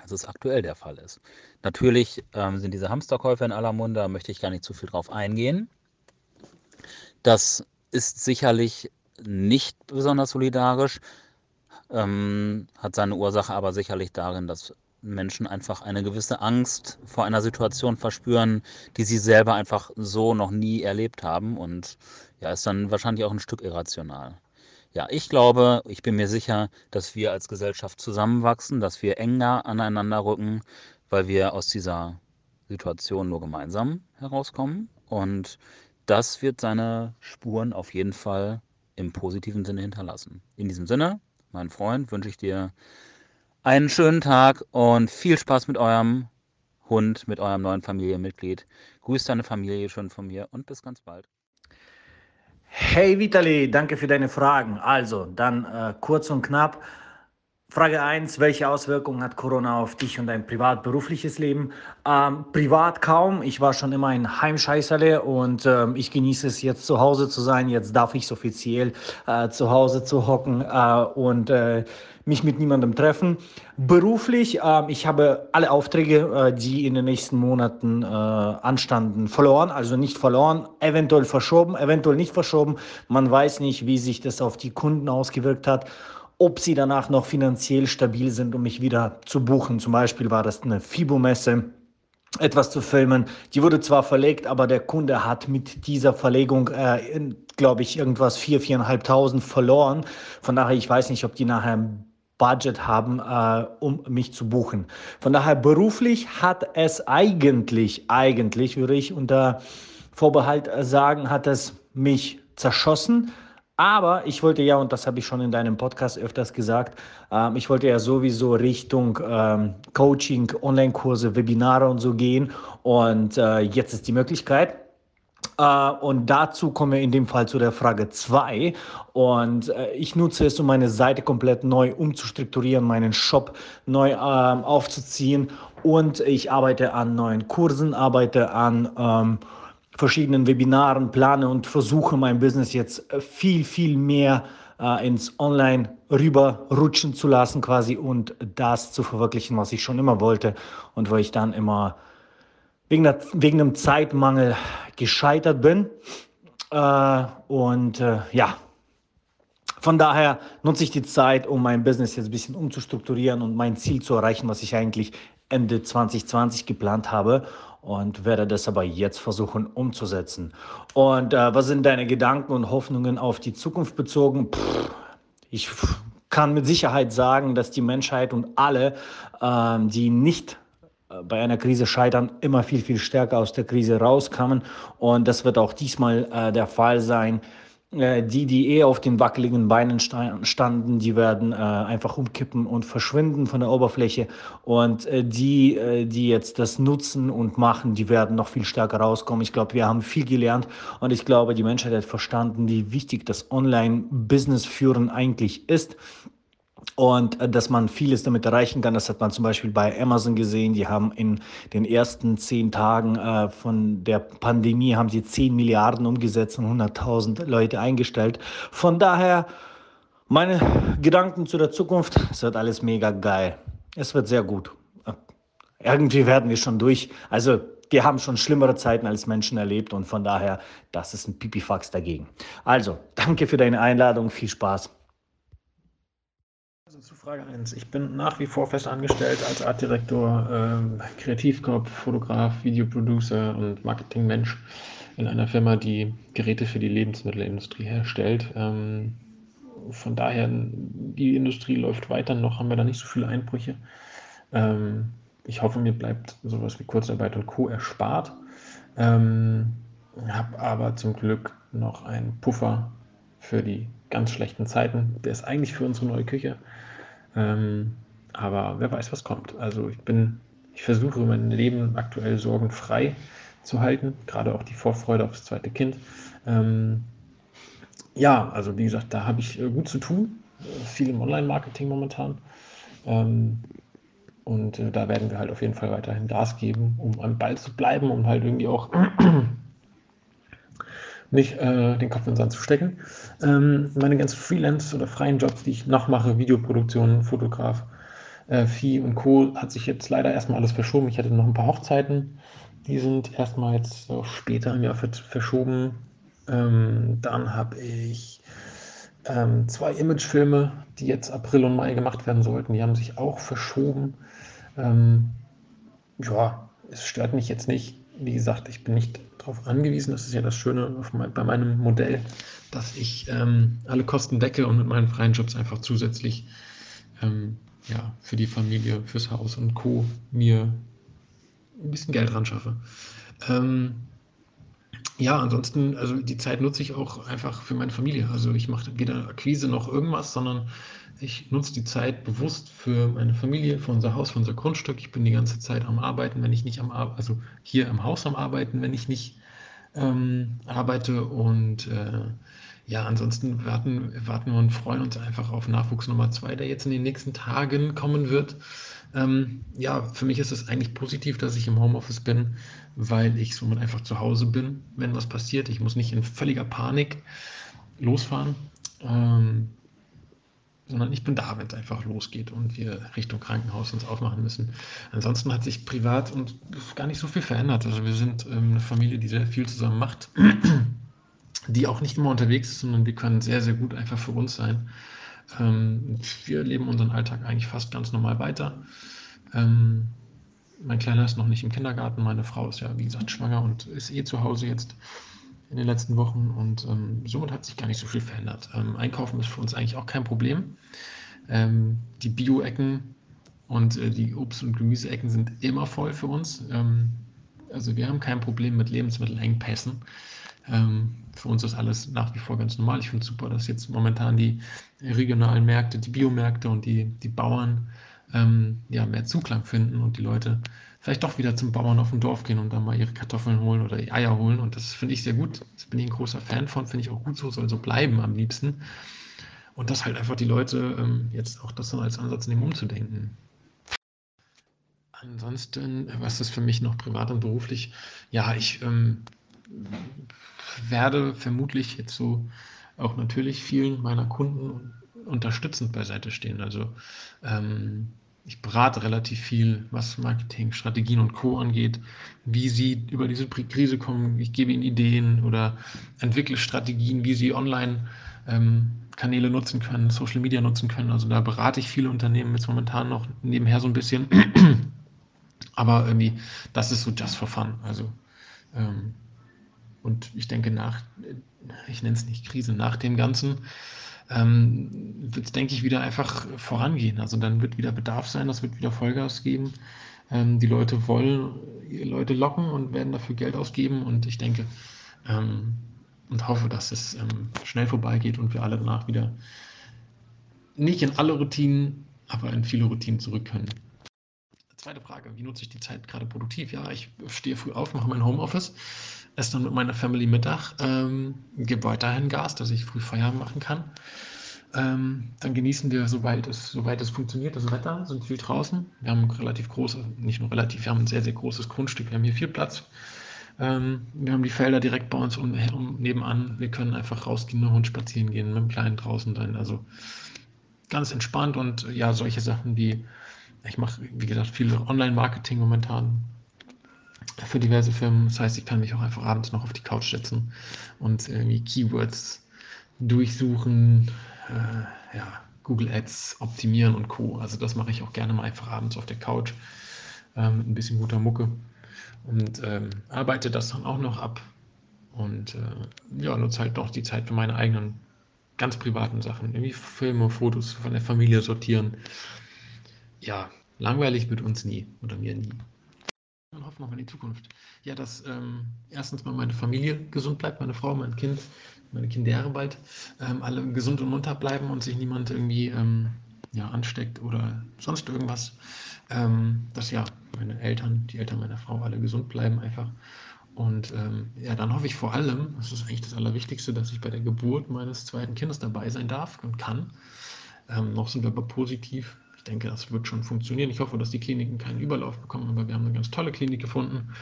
Als es aktuell der Fall ist. Natürlich ähm, sind diese Hamsterkäufe in aller Munde, da möchte ich gar nicht zu viel drauf eingehen. Das ist sicherlich nicht besonders solidarisch, ähm, hat seine Ursache aber sicherlich darin, dass Menschen einfach eine gewisse Angst vor einer Situation verspüren, die sie selber einfach so noch nie erlebt haben und ja, ist dann wahrscheinlich auch ein Stück irrational. Ja, ich glaube, ich bin mir sicher, dass wir als Gesellschaft zusammenwachsen, dass wir enger aneinander rücken, weil wir aus dieser Situation nur gemeinsam herauskommen. Und das wird seine Spuren auf jeden Fall im positiven Sinne hinterlassen. In diesem Sinne, mein Freund, wünsche ich dir einen schönen Tag und viel Spaß mit eurem Hund, mit eurem neuen Familienmitglied. Grüß deine Familie schon von mir und bis ganz bald. Hey Vitali, danke für deine Fragen. Also, dann äh, kurz und knapp. Frage 1, welche Auswirkungen hat Corona auf dich und dein privat-berufliches Leben? Ähm, privat kaum. Ich war schon immer ein Heimscheißerle und ähm, ich genieße es jetzt zu Hause zu sein. Jetzt darf ich es offiziell äh, zu Hause zu hocken äh, und äh, mich mit niemandem treffen. Beruflich, äh, ich habe alle Aufträge, äh, die in den nächsten Monaten äh, anstanden, verloren. Also nicht verloren, eventuell verschoben, eventuell nicht verschoben. Man weiß nicht, wie sich das auf die Kunden ausgewirkt hat ob sie danach noch finanziell stabil sind, um mich wieder zu buchen. Zum Beispiel war das eine FIBO-Messe etwas zu filmen. Die wurde zwar verlegt, aber der Kunde hat mit dieser Verlegung, äh, glaube ich, irgendwas 4.000, 4.500 verloren. Von daher, ich weiß nicht, ob die nachher ein Budget haben, äh, um mich zu buchen. Von daher, beruflich hat es eigentlich, eigentlich würde ich unter Vorbehalt sagen, hat es mich zerschossen. Aber ich wollte ja, und das habe ich schon in deinem Podcast öfters gesagt, ähm, ich wollte ja sowieso Richtung ähm, Coaching, Online-Kurse, Webinare und so gehen. Und äh, jetzt ist die Möglichkeit. Uh, und dazu kommen wir in dem Fall zu der Frage 2. Und uh, ich nutze es, um meine Seite komplett neu umzustrukturieren, meinen Shop neu uh, aufzuziehen. Und ich arbeite an neuen Kursen, arbeite an ähm, verschiedenen Webinaren plane und versuche mein Business jetzt äh, viel, viel mehr äh, ins Online rüberrutschen zu lassen quasi und das zu verwirklichen, was ich schon immer wollte und wo ich dann immer wegen, der, wegen einem Zeitmangel gescheitert bin. Äh, und äh, ja, von daher nutze ich die Zeit, um mein Business jetzt ein bisschen umzustrukturieren und mein Ziel zu erreichen, was ich eigentlich Ende 2020 geplant habe und werde das aber jetzt versuchen umzusetzen. Und äh, was sind deine Gedanken und Hoffnungen auf die Zukunft bezogen? Pff, ich kann mit Sicherheit sagen, dass die Menschheit und alle, äh, die nicht äh, bei einer Krise scheitern, immer viel, viel stärker aus der Krise rauskamen. Und das wird auch diesmal äh, der Fall sein. Äh, die, die eh auf den wackeligen Beinen standen, die werden äh, einfach umkippen und verschwinden von der Oberfläche. Und äh, die, äh, die jetzt das nutzen und machen, die werden noch viel stärker rauskommen. Ich glaube, wir haben viel gelernt und ich glaube, die Menschheit hat verstanden, wie wichtig das Online-Business führen eigentlich ist und äh, dass man vieles damit erreichen kann. Das hat man zum Beispiel bei Amazon gesehen. Die haben in den ersten zehn Tagen äh, von der Pandemie haben sie 10 Milliarden umgesetzt und 100.000 Leute eingestellt. Von daher meine Gedanken zu der Zukunft. Es wird alles mega geil. Es wird sehr gut. Äh, irgendwie werden wir schon durch. Also wir haben schon schlimmere Zeiten als Menschen erlebt und von daher, das ist ein Pipifax dagegen. Also, danke für deine Einladung. Viel Spaß. Frage 1. Ich bin nach wie vor fest angestellt als Artdirektor, ähm, Kreativkopf, Fotograf, Videoproducer und Marketingmensch in einer Firma, die Geräte für die Lebensmittelindustrie herstellt. Ähm, von daher, die Industrie läuft weiter, noch haben wir da nicht so viele Einbrüche. Ähm, ich hoffe, mir bleibt sowas wie Kurzarbeit und Co. erspart. Ähm, habe aber zum Glück noch einen Puffer für die ganz schlechten Zeiten. Der ist eigentlich für unsere neue Küche. Ähm, aber wer weiß, was kommt. Also ich bin, ich versuche mein Leben aktuell sorgenfrei zu halten, gerade auch die Vorfreude aufs zweite Kind. Ähm, ja, also wie gesagt, da habe ich äh, gut zu tun, viel im Online-Marketing momentan. Ähm, und äh, da werden wir halt auf jeden Fall weiterhin Gas geben, um am Ball zu bleiben und halt irgendwie auch nicht äh, den Kopf in den Sand zu stecken. Ähm, meine ganzen Freelance- oder freien Jobs, die ich noch mache, Videoproduktion, Fotograf, äh, Vieh und Co., hat sich jetzt leider erstmal alles verschoben. Ich hatte noch ein paar Hochzeiten, die sind erstmal jetzt auch später im Jahr verschoben. Ähm, dann habe ich ähm, zwei Imagefilme, die jetzt April und Mai gemacht werden sollten, die haben sich auch verschoben. Ähm, ja, es stört mich jetzt nicht. Wie gesagt, ich bin nicht darauf angewiesen. Das ist ja das Schöne mein, bei meinem Modell, dass ich ähm, alle Kosten decke und mit meinen freien Jobs einfach zusätzlich ähm, ja, für die Familie, fürs Haus und Co. mir ein bisschen Geld ran schaffe. Ähm, ja, ansonsten, also die Zeit nutze ich auch einfach für meine Familie. Also ich mache weder Akquise noch irgendwas, sondern ich nutze die Zeit bewusst für meine Familie, für unser Haus, für unser Grundstück. Ich bin die ganze Zeit am Arbeiten, wenn ich nicht am Arbeiten, also hier im Haus am Arbeiten, wenn ich nicht ähm, arbeite. Und äh, ja, ansonsten warten, warten wir und freuen uns einfach auf Nachwuchs Nummer zwei, der jetzt in den nächsten Tagen kommen wird. Ähm, ja, für mich ist es eigentlich positiv, dass ich im Homeoffice bin, weil ich somit einfach zu Hause bin, wenn was passiert. Ich muss nicht in völliger Panik losfahren, ähm, ich bin da, wenn es einfach losgeht und wir Richtung Krankenhaus uns aufmachen müssen. Ansonsten hat sich privat und gar nicht so viel verändert. Also wir sind ähm, eine Familie, die sehr viel zusammen macht, [CLEARS THROAT] die auch nicht immer unterwegs ist, sondern wir können sehr, sehr gut einfach für uns sein. Ähm, wir leben unseren Alltag eigentlich fast ganz normal weiter. Ähm, mein Kleiner ist noch nicht im Kindergarten. Meine Frau ist ja, wie gesagt, schwanger und ist eh zu Hause jetzt in den letzten Wochen. Und ähm, somit hat sich gar nicht so viel verändert. Ähm, Einkaufen ist für uns eigentlich auch kein Problem. Ähm, die Bio-Ecken und äh, die Obst- und Gemüseecken sind immer voll für uns. Ähm, also wir haben kein Problem mit Lebensmittelengpässen. Ähm, für uns ist alles nach wie vor ganz normal. Ich finde es super, dass jetzt momentan die regionalen Märkte, die Biomärkte und die, die Bauern ähm, ja, mehr Zuklang finden und die Leute vielleicht doch wieder zum Bauern auf dem Dorf gehen und dann mal ihre Kartoffeln holen oder Eier holen. Und das finde ich sehr gut. Das bin ich ein großer Fan von, finde ich auch gut so, soll so bleiben am liebsten. Und dass halt einfach die Leute ähm, jetzt auch das dann als Ansatz nehmen, umzudenken. Ansonsten, was ist für mich noch privat und beruflich? Ja, ich ähm, werde vermutlich jetzt so auch natürlich vielen meiner Kunden unterstützend beiseite stehen. Also ähm, ich berate relativ viel, was Marketing, Strategien und Co. angeht, wie sie über diese Krise kommen. Ich gebe ihnen Ideen oder entwickle Strategien, wie sie online ähm, nutzen können, Social Media nutzen können. Also da berate ich viele Unternehmen jetzt momentan noch nebenher so ein bisschen. [CLEARS THROAT] Aber irgendwie, das ist so just for fun. Also ähm, und ich denke, nach, ich nenne es nicht Krise, nach dem Ganzen ähm, wird es, denke ich, wieder einfach vorangehen. Also dann wird wieder Bedarf sein, das wird wieder Vollgas geben. Ähm, die Leute wollen Leute locken und werden dafür Geld ausgeben. Und ich denke ähm, und hoffe, dass es ähm, schnell vorbeigeht und wir alle danach wieder nicht in alle Routinen, aber in viele Routinen zurück können. Zweite Frage, wie nutze ich die Zeit gerade produktiv? Ja, ich stehe früh auf, mache mein Homeoffice, esse dann mit meiner Family Mittag, ähm, gebe weiterhin Gas, dass ich früh Feierabend machen kann. Ähm, dann genießen wir, soweit es, soweit es funktioniert, das Wetter, sind viel draußen. Wir haben relativ große, nicht nur relativ, wir haben ein sehr, sehr großes Grundstück, wir haben hier viel Platz. Ähm, wir haben die Felder direkt bei uns um, um, nebenan. Wir können einfach rausgehen, Hund spazieren gehen, mit dem Kleinen draußen sein. Also ganz entspannt und ja, solche Sachen wie ich mache, wie gesagt, viel Online-Marketing momentan für diverse Firmen. Das heißt, ich kann mich auch einfach abends noch auf die Couch setzen und irgendwie Keywords durchsuchen, äh, ja, Google Ads optimieren und Co. Also das mache ich auch gerne mal einfach abends auf der Couch äh, mit ein bisschen guter Mucke und ähm, arbeite das dann auch noch ab und äh, ja, nutze halt noch die Zeit für meine eigenen ganz privaten Sachen, irgendwie Filme, Fotos von der Familie sortieren. Ja, langweilig wird uns nie oder mir nie. Und hoffen noch in die Zukunft. Ja, dass ähm, erstens mal meine Familie gesund bleibt, meine Frau, mein Kind, meine Kinder bald, ähm, alle gesund und munter bleiben und sich niemand irgendwie ähm, ja, ansteckt oder sonst irgendwas. Ähm, dass ja meine Eltern, die Eltern meiner Frau alle gesund bleiben einfach. Und ähm, ja, dann hoffe ich vor allem, das ist eigentlich das Allerwichtigste, dass ich bei der Geburt meines zweiten Kindes dabei sein darf und kann. Ähm, noch sind wir aber positiv. Ich denke, das wird schon funktionieren. Ich hoffe, dass die Kliniken keinen Überlauf bekommen, aber wir haben eine ganz tolle Klinik gefunden.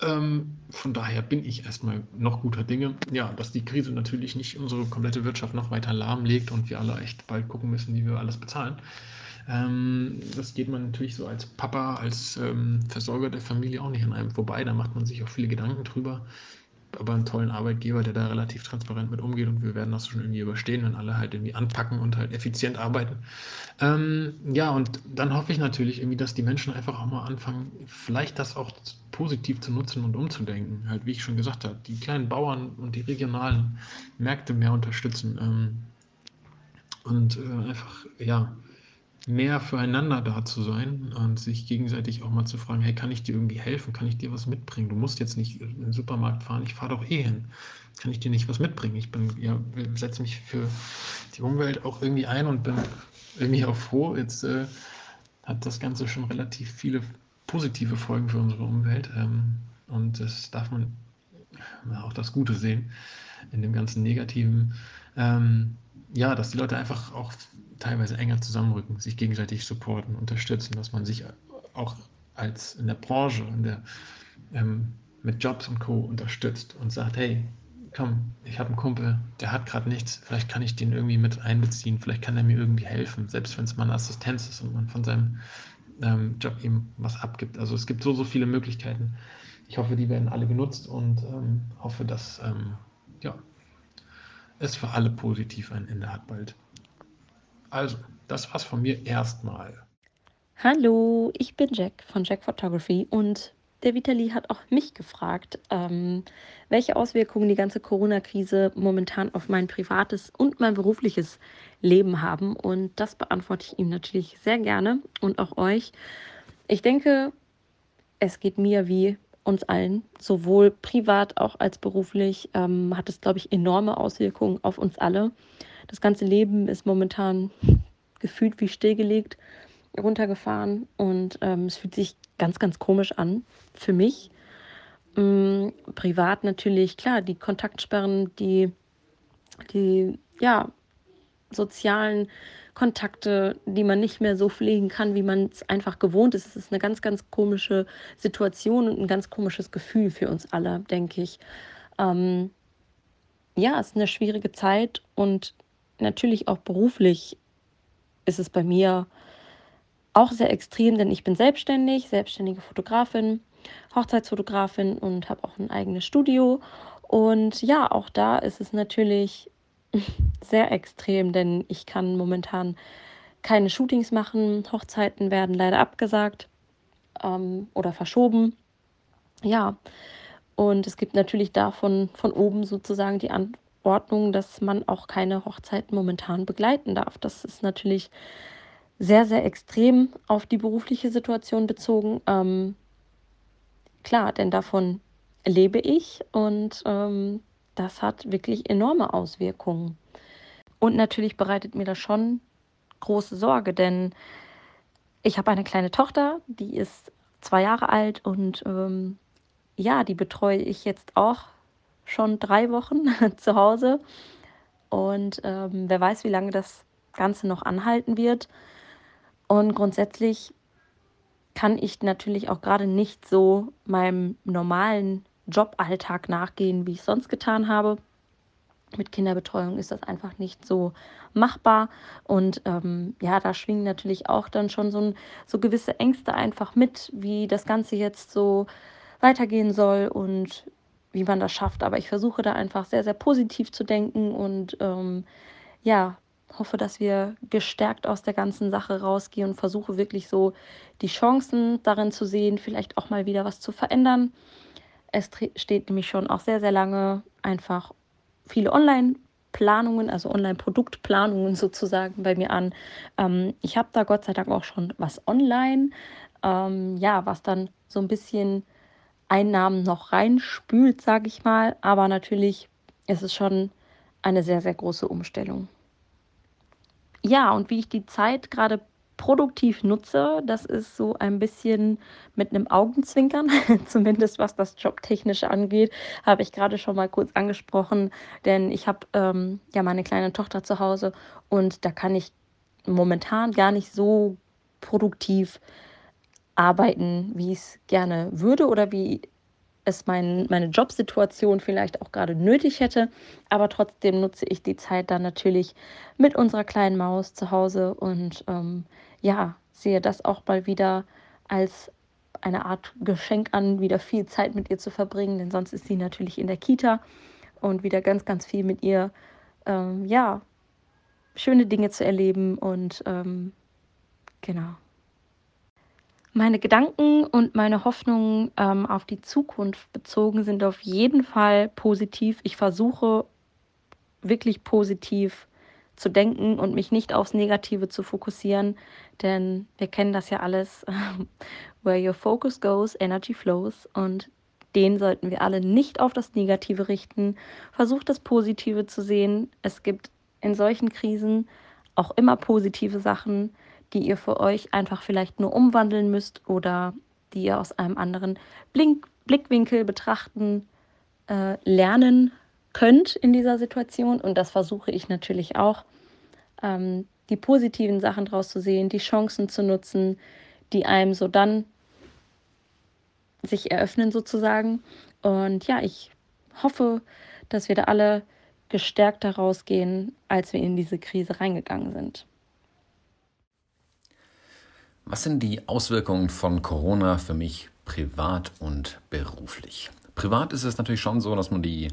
Ähm, von daher bin ich erstmal noch guter Dinge. Ja, dass die Krise natürlich nicht unsere komplette Wirtschaft noch weiter lahmlegt und wir alle echt bald gucken müssen, wie wir alles bezahlen. Ähm, das geht man natürlich so als Papa, als ähm, Versorger der Familie auch nicht an einem vorbei. Da macht man sich auch viele Gedanken drüber. Aber einen tollen Arbeitgeber, der da relativ transparent mit umgeht und wir werden das schon irgendwie überstehen, wenn alle halt irgendwie anpacken und halt effizient arbeiten. Ähm, ja, und dann hoffe ich natürlich irgendwie, dass die Menschen einfach auch mal anfangen, vielleicht das auch positiv zu nutzen und umzudenken. Halt, wie ich schon gesagt habe, die kleinen Bauern und die regionalen Märkte mehr unterstützen. Ähm, und äh, einfach, ja, mehr füreinander da zu sein und sich gegenseitig auch mal zu fragen, hey, kann ich dir irgendwie helfen? Kann ich dir was mitbringen? Du musst jetzt nicht in den Supermarkt fahren, ich fahre doch eh hin. Kann ich dir nicht was mitbringen? Ich bin, ja, setze mich für die Umwelt auch irgendwie ein und bin irgendwie auch froh. Jetzt äh, hat das Ganze schon relativ viele positive Folgen für unsere Umwelt. Ähm, und das darf man auch das Gute sehen in dem ganzen Negativen. Ähm, ja, dass die Leute einfach auch teilweise enger zusammenrücken, sich gegenseitig supporten, unterstützen, dass man sich auch als in der Branche, in der, ähm, mit Jobs und Co. unterstützt und sagt, hey, komm, ich habe einen Kumpel, der hat gerade nichts, vielleicht kann ich den irgendwie mit einbeziehen, vielleicht kann er mir irgendwie helfen, selbst wenn es mal eine Assistenz ist und man von seinem ähm, Job ihm was abgibt. Also es gibt so, so viele Möglichkeiten. Ich hoffe, die werden alle genutzt und ähm, hoffe, dass ähm, ja, es für alle positiv ein Ende hat bald. Also, das war's von mir erstmal. Hallo, ich bin Jack von Jack Photography und der Vitali hat auch mich gefragt, ähm, welche Auswirkungen die ganze Corona-Krise momentan auf mein privates und mein berufliches Leben haben. Und das beantworte ich ihm natürlich sehr gerne und auch euch. Ich denke, es geht mir wie uns allen, sowohl privat auch als beruflich, ähm, hat es, glaube ich, enorme Auswirkungen auf uns alle. Das ganze Leben ist momentan [LAUGHS] gefühlt wie stillgelegt, runtergefahren und ähm, es fühlt sich ganz, ganz komisch an für mich. Ähm, privat natürlich, klar, die Kontaktsperren, die, die, ja, sozialen Kontakte, die man nicht mehr so pflegen kann, wie man es einfach gewohnt ist. Es ist eine ganz, ganz komische Situation und ein ganz komisches Gefühl für uns alle, denke ich. Ähm, ja, es ist eine schwierige Zeit und natürlich auch beruflich ist es bei mir auch sehr extrem, denn ich bin selbstständig, selbstständige Fotografin, Hochzeitsfotografin und habe auch ein eigenes Studio. Und ja, auch da ist es natürlich [LAUGHS] sehr extrem, denn ich kann momentan keine Shootings machen. Hochzeiten werden leider abgesagt ähm, oder verschoben. Ja, und es gibt natürlich davon von oben sozusagen die Anordnung, dass man auch keine Hochzeiten momentan begleiten darf. Das ist natürlich sehr, sehr extrem auf die berufliche Situation bezogen. Ähm, klar, denn davon lebe ich und ähm, das hat wirklich enorme Auswirkungen. Und natürlich bereitet mir das schon große Sorge, denn ich habe eine kleine Tochter, die ist zwei Jahre alt und ähm, ja, die betreue ich jetzt auch schon drei Wochen [LAUGHS] zu Hause. Und ähm, wer weiß, wie lange das Ganze noch anhalten wird. Und grundsätzlich kann ich natürlich auch gerade nicht so meinem normalen Joballtag nachgehen, wie ich sonst getan habe. Mit Kinderbetreuung ist das einfach nicht so machbar. Und ähm, ja, da schwingen natürlich auch dann schon so, ein, so gewisse Ängste einfach mit, wie das Ganze jetzt so weitergehen soll und wie man das schafft. Aber ich versuche da einfach sehr, sehr positiv zu denken und ähm, ja, hoffe, dass wir gestärkt aus der ganzen Sache rausgehen und versuche wirklich so die Chancen darin zu sehen, vielleicht auch mal wieder was zu verändern es steht nämlich schon auch sehr, sehr lange einfach viele online Planungen, also Online-Produktplanungen [LAUGHS] sozusagen bei mir an. Ähm, ich habe da Gott sei Dank auch schon was online, ähm, ja, was dann so ein bisschen Einnahmen noch reinspült, sage ich mal. Aber natürlich ist es schon eine sehr, sehr große Umstellung. Ja, und wie ich die Zeit gerade produktiv nutze, das ist so ein bisschen mit einem Augenzwinkern, [LAUGHS] zumindest was das Jobtechnische angeht, habe ich gerade schon mal kurz angesprochen, denn ich habe ähm, ja meine kleine Tochter zu Hause und da kann ich momentan gar nicht so produktiv arbeiten, wie ich es gerne würde oder wie es mein, meine Jobsituation vielleicht auch gerade nötig hätte. Aber trotzdem nutze ich die Zeit dann natürlich mit unserer kleinen Maus zu Hause und ähm, ja, sehe das auch mal wieder als eine Art Geschenk an, wieder viel Zeit mit ihr zu verbringen, denn sonst ist sie natürlich in der Kita und wieder ganz, ganz viel mit ihr, ähm, ja, schöne Dinge zu erleben und ähm, genau. Meine Gedanken und meine Hoffnungen ähm, auf die Zukunft bezogen sind auf jeden Fall positiv. Ich versuche wirklich positiv zu denken und mich nicht aufs Negative zu fokussieren, denn wir kennen das ja alles. [LAUGHS] Where your focus goes, energy flows und den sollten wir alle nicht auf das Negative richten. Versucht das Positive zu sehen. Es gibt in solchen Krisen auch immer positive Sachen die ihr für euch einfach vielleicht nur umwandeln müsst oder die ihr aus einem anderen Blink Blickwinkel betrachten, äh, lernen könnt in dieser Situation. Und das versuche ich natürlich auch, ähm, die positiven Sachen draus zu sehen, die Chancen zu nutzen, die einem so dann sich eröffnen sozusagen. Und ja, ich hoffe, dass wir da alle gestärkter rausgehen, als wir in diese Krise reingegangen sind. Was sind die Auswirkungen von Corona für mich privat und beruflich? Privat ist es natürlich schon so, dass man die,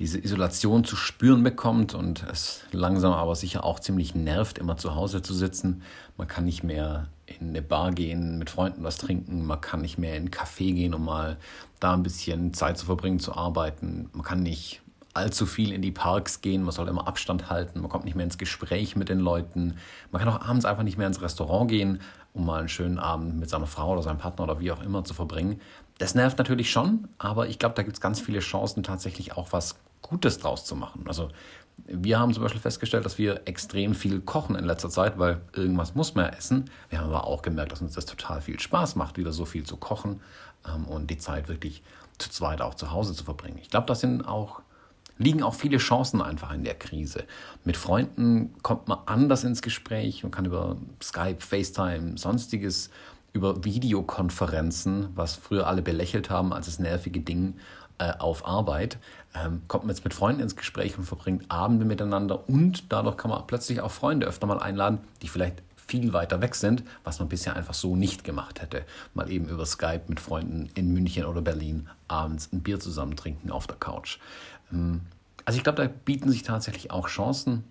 diese Isolation zu spüren bekommt und es langsam aber sicher auch ziemlich nervt, immer zu Hause zu sitzen. Man kann nicht mehr in eine Bar gehen, mit Freunden was trinken, man kann nicht mehr in einen Café gehen, um mal da ein bisschen Zeit zu verbringen, zu arbeiten. Man kann nicht allzu viel in die Parks gehen, man soll immer Abstand halten, man kommt nicht mehr ins Gespräch mit den Leuten, man kann auch abends einfach nicht mehr ins Restaurant gehen, um mal einen schönen Abend mit seiner Frau oder seinem Partner oder wie auch immer zu verbringen. Das nervt natürlich schon, aber ich glaube, da gibt es ganz viele Chancen, tatsächlich auch was Gutes draus zu machen. Also wir haben zum Beispiel festgestellt, dass wir extrem viel kochen in letzter Zeit, weil irgendwas muss man essen. Wir haben aber auch gemerkt, dass uns das total viel Spaß macht, wieder so viel zu kochen ähm, und die Zeit wirklich zu zweit auch zu Hause zu verbringen. Ich glaube, das sind auch liegen auch viele Chancen einfach in der Krise. Mit Freunden kommt man anders ins Gespräch. Man kann über Skype, FaceTime, sonstiges, über Videokonferenzen, was früher alle belächelt haben als das nervige Ding äh, auf Arbeit, ähm, kommt man jetzt mit Freunden ins Gespräch und verbringt Abende miteinander und dadurch kann man plötzlich auch Freunde öfter mal einladen, die vielleicht viel weiter weg sind, was man bisher einfach so nicht gemacht hätte. Mal eben über Skype mit Freunden in München oder Berlin abends ein Bier zusammen trinken auf der Couch. Ähm, also ich glaube, da bieten sich tatsächlich auch Chancen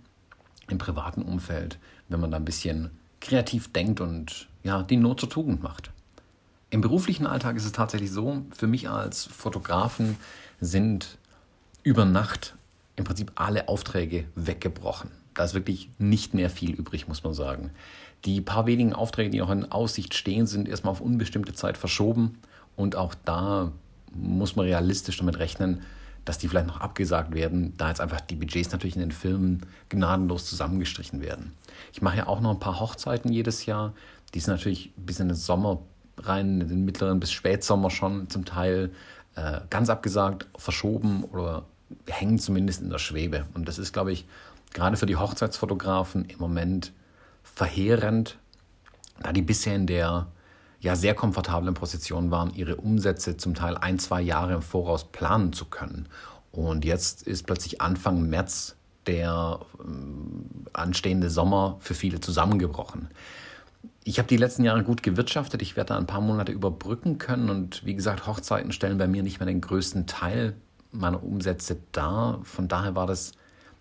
im privaten Umfeld, wenn man da ein bisschen kreativ denkt und ja, die Not zur Tugend macht. Im beruflichen Alltag ist es tatsächlich so, für mich als Fotografen sind über Nacht im Prinzip alle Aufträge weggebrochen. Da ist wirklich nicht mehr viel übrig, muss man sagen. Die paar wenigen Aufträge, die noch in Aussicht stehen, sind erstmal auf unbestimmte Zeit verschoben. Und auch da muss man realistisch damit rechnen, dass die vielleicht noch abgesagt werden, da jetzt einfach die Budgets natürlich in den Firmen gnadenlos zusammengestrichen werden. Ich mache ja auch noch ein paar Hochzeiten jedes Jahr. Die sind natürlich bis in den Sommer rein, in den mittleren bis Spätsommer schon zum Teil äh, ganz abgesagt, verschoben oder hängen zumindest in der Schwebe. Und das ist, glaube ich, gerade für die Hochzeitsfotografen im Moment verheerend, da die bisher in der ja sehr komfortablen Position waren, ihre Umsätze zum Teil ein, zwei Jahre im Voraus planen zu können. Und jetzt ist plötzlich Anfang März der äh, anstehende Sommer für viele zusammengebrochen. Ich habe die letzten Jahre gut gewirtschaftet. Ich werde da ein paar Monate überbrücken können. Und wie gesagt, Hochzeiten stellen bei mir nicht mehr den größten Teil meiner Umsätze dar. Von daher war das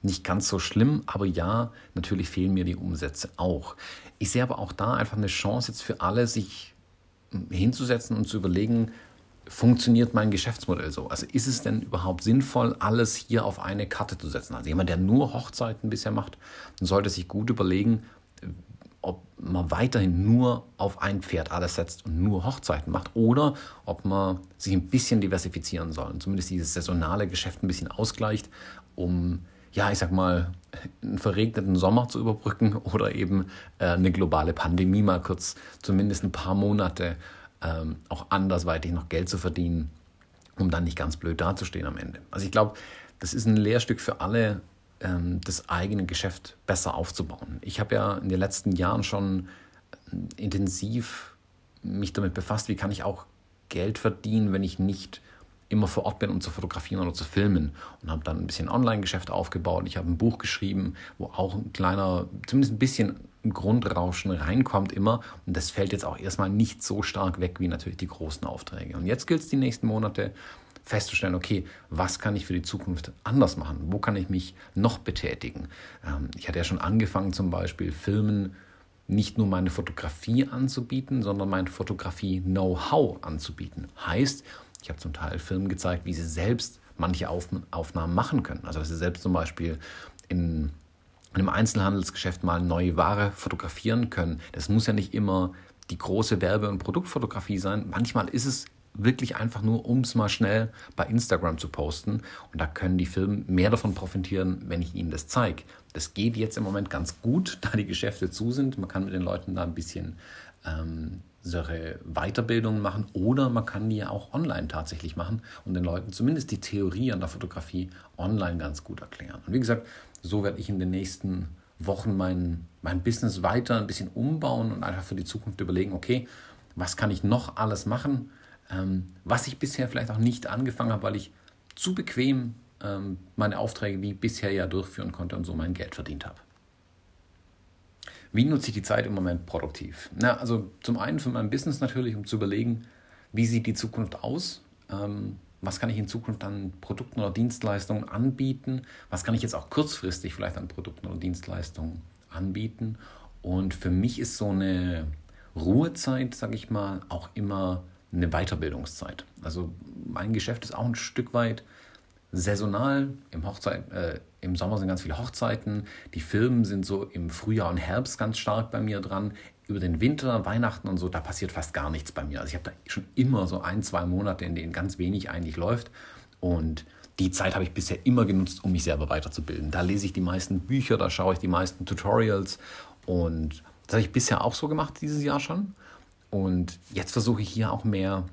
nicht ganz so schlimm. Aber ja, natürlich fehlen mir die Umsätze auch. Ich sehe aber auch da einfach eine Chance jetzt für alle, sich hinzusetzen und zu überlegen, funktioniert mein Geschäftsmodell so? Also ist es denn überhaupt sinnvoll, alles hier auf eine Karte zu setzen? Also jemand, der nur Hochzeiten bisher macht, sollte sich gut überlegen, ob man weiterhin nur auf ein Pferd alles setzt und nur Hochzeiten macht oder ob man sich ein bisschen diversifizieren soll und zumindest dieses saisonale Geschäft ein bisschen ausgleicht, um, ja, ich sag mal, einen verregneten Sommer zu überbrücken oder eben äh, eine globale Pandemie mal kurz zumindest ein paar Monate ähm, auch andersweitig noch Geld zu verdienen, um dann nicht ganz blöd dazustehen am Ende. Also ich glaube, das ist ein Lehrstück für alle, ähm, das eigene Geschäft besser aufzubauen. Ich habe ja in den letzten Jahren schon äh, intensiv mich damit befasst, wie kann ich auch Geld verdienen, wenn ich nicht immer vor Ort bin, um zu fotografieren oder zu filmen. Und habe dann ein bisschen Online-Geschäft aufgebaut. Ich habe ein Buch geschrieben, wo auch ein kleiner, zumindest ein bisschen Grundrauschen reinkommt immer. Und das fällt jetzt auch erstmal nicht so stark weg wie natürlich die großen Aufträge. Und jetzt gilt es die nächsten Monate festzustellen, okay, was kann ich für die Zukunft anders machen? Wo kann ich mich noch betätigen? Ähm, ich hatte ja schon angefangen, zum Beispiel Filmen nicht nur meine Fotografie anzubieten, sondern mein Fotografie-Know-how anzubieten. Heißt, ich habe zum Teil Filmen gezeigt, wie sie selbst manche Aufnahmen machen können. Also dass sie selbst zum Beispiel in einem Einzelhandelsgeschäft mal neue Ware fotografieren können. Das muss ja nicht immer die große Werbe- und Produktfotografie sein. Manchmal ist es wirklich einfach nur, um es mal schnell bei Instagram zu posten. Und da können die Firmen mehr davon profitieren, wenn ich ihnen das zeige. Das geht jetzt im Moment ganz gut, [LAUGHS] da die Geschäfte zu sind. Man kann mit den Leuten da ein bisschen ähm, solche Weiterbildungen machen oder man kann die ja auch online tatsächlich machen und den Leuten zumindest die Theorie an der Fotografie online ganz gut erklären. Und wie gesagt, so werde ich in den nächsten Wochen mein, mein Business weiter ein bisschen umbauen und einfach für die Zukunft überlegen, okay, was kann ich noch alles machen, was ich bisher vielleicht auch nicht angefangen habe, weil ich zu bequem ähm, meine Aufträge wie bisher ja durchführen konnte und so mein Geld verdient habe. Wie nutze ich die Zeit im Moment produktiv? Na, also zum einen für mein Business natürlich, um zu überlegen, wie sieht die Zukunft aus? Ähm, was kann ich in Zukunft an Produkten oder Dienstleistungen anbieten? Was kann ich jetzt auch kurzfristig vielleicht an Produkten oder Dienstleistungen anbieten? Und für mich ist so eine Ruhezeit, sage ich mal, auch immer eine Weiterbildungszeit. Also mein Geschäft ist auch ein Stück weit saisonal. Im, Hochzeit, äh, Im Sommer sind ganz viele Hochzeiten. Die Firmen sind so im Frühjahr und Herbst ganz stark bei mir dran. Über den Winter, Weihnachten und so, da passiert fast gar nichts bei mir. Also ich habe da schon immer so ein, zwei Monate, in denen ganz wenig eigentlich läuft. Und die Zeit habe ich bisher immer genutzt, um mich selber weiterzubilden. Da lese ich die meisten Bücher, da schaue ich die meisten Tutorials. Und das habe ich bisher auch so gemacht dieses Jahr schon. Und jetzt versuche ich hier auch mehr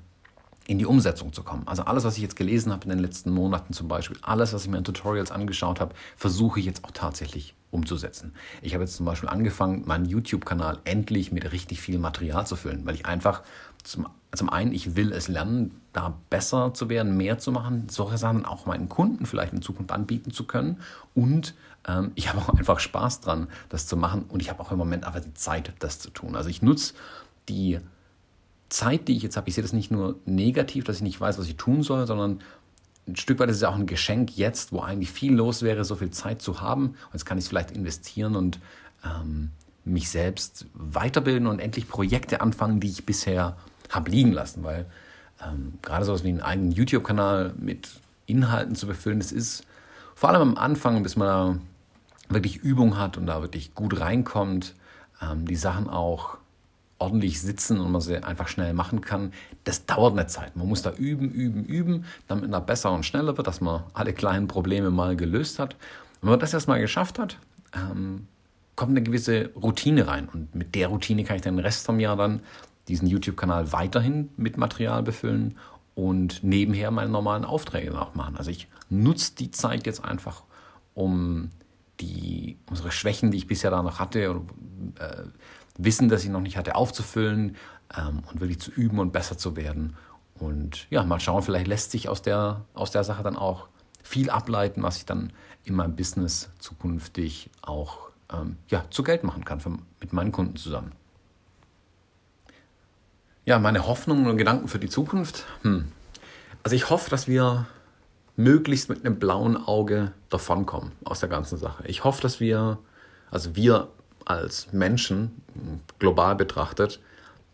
in die Umsetzung zu kommen. Also alles, was ich jetzt gelesen habe in den letzten Monaten zum Beispiel, alles, was ich mir in Tutorials angeschaut habe, versuche ich jetzt auch tatsächlich umzusetzen. Ich habe jetzt zum Beispiel angefangen, meinen YouTube-Kanal endlich mit richtig viel Material zu füllen, weil ich einfach zum, zum einen, ich will es lernen, da besser zu werden, mehr zu machen, solche Sachen auch meinen Kunden vielleicht in Zukunft anbieten zu können. Und ähm, ich [LAUGHS] habe auch einfach Spaß dran, das zu machen. Und ich habe auch im Moment einfach die Zeit, das zu tun. Also ich nutze die Zeit, die ich jetzt habe, ich sehe das nicht nur negativ, dass ich nicht weiß, was ich tun soll, sondern ein Stück weit ist es auch ein Geschenk jetzt, wo eigentlich viel los wäre, so viel Zeit zu haben. Und jetzt kann ich es vielleicht investieren und ähm, mich selbst weiterbilden und endlich Projekte anfangen, die ich bisher habe liegen lassen. Weil ähm, gerade sowas wie einen eigenen YouTube-Kanal mit Inhalten zu befüllen, das ist vor allem am Anfang, bis man da wirklich Übung hat und da wirklich gut reinkommt, ähm, die Sachen auch ordentlich sitzen und man sie einfach schnell machen kann, das dauert eine Zeit. Man muss da üben, üben, üben, damit man besser und schneller wird, dass man alle kleinen Probleme mal gelöst hat. Und wenn man das erstmal geschafft hat, ähm, kommt eine gewisse Routine rein. Und mit der Routine kann ich den Rest vom Jahr dann diesen YouTube-Kanal weiterhin mit Material befüllen und nebenher meine normalen Aufträge dann auch machen. Also ich nutze die Zeit jetzt einfach, um die unsere Schwächen, die ich bisher da noch hatte, äh, Wissen, das ich noch nicht hatte, aufzufüllen ähm, und wirklich zu üben und besser zu werden. Und ja, mal schauen, vielleicht lässt sich aus der, aus der Sache dann auch viel ableiten, was ich dann in meinem Business zukünftig auch ähm, ja, zu Geld machen kann für, mit meinen Kunden zusammen. Ja, meine Hoffnungen und Gedanken für die Zukunft. Hm. Also ich hoffe, dass wir möglichst mit einem blauen Auge davonkommen aus der ganzen Sache. Ich hoffe, dass wir, also wir als Menschen global betrachtet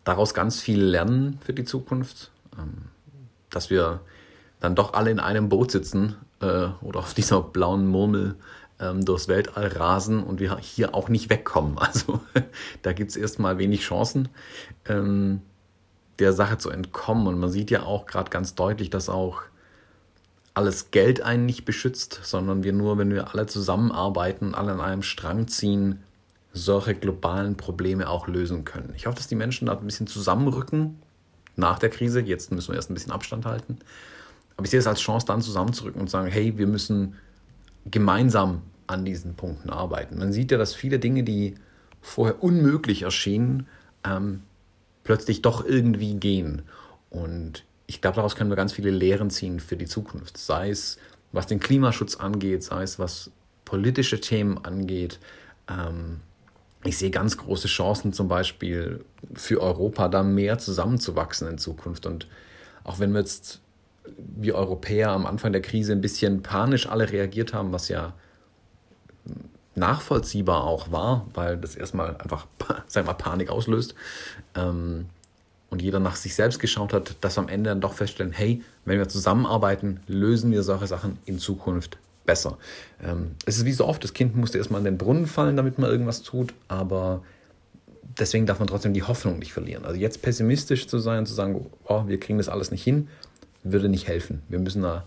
daraus ganz viel lernen für die Zukunft. Ähm, dass wir dann doch alle in einem Boot sitzen äh, oder auf dieser blauen Murmel ähm, durchs Weltall rasen und wir hier auch nicht wegkommen. [LAUGHS] Also da gibt es erstmal wenig Chancen, ähm, der Sache zu entkommen. Und man sieht ja auch gerade ganz deutlich, dass auch alles Geld einen nicht beschützt, sondern wir nur, wenn wir alle zusammenarbeiten, alle an einem Strang ziehen, solche globalen Probleme auch lösen können. Ich hoffe, dass die Menschen da ein bisschen zusammenrücken nach der Krise. Jetzt müssen wir erst ein bisschen Abstand halten. Aber ich sehe es als Chance, dann zusammenzurücken und sagen, hey, wir müssen gemeinsam an diesen Punkten arbeiten. Man sieht ja, dass viele Dinge, die vorher unmöglich erschienen, ähm, plötzlich doch irgendwie gehen. Und ich glaube, daraus können wir ganz viele Lehren ziehen für die Zukunft. Sei es, was den Klimaschutz angeht, sei es, was politische Themen angeht. Ähm, ich sehe ganz große Chancen zum Beispiel für Europa, da mehr zusammenzuwachsen in Zukunft. Und auch wenn wir jetzt, wie Europäer, am Anfang der Krise ein bisschen panisch alle reagiert haben, was ja nachvollziehbar auch war, weil das erstmal einfach, [LAUGHS] sag mal, Panik auslöst. Ähm, und jeder nach sich selbst geschaut hat, dass wir am Ende dann doch feststellen, hey, wenn wir zusammenarbeiten, lösen wir solche Sachen in Zukunft besser. Ähm, es ist wie so oft, das Kind musste erstmal in den Brunnen fallen, damit man irgendwas tut, aber deswegen darf man trotzdem die Hoffnung nicht verlieren. Also jetzt pessimistisch zu sein, zu sagen, oh, wir kriegen das alles nicht hin, würde nicht helfen. Wir müssen da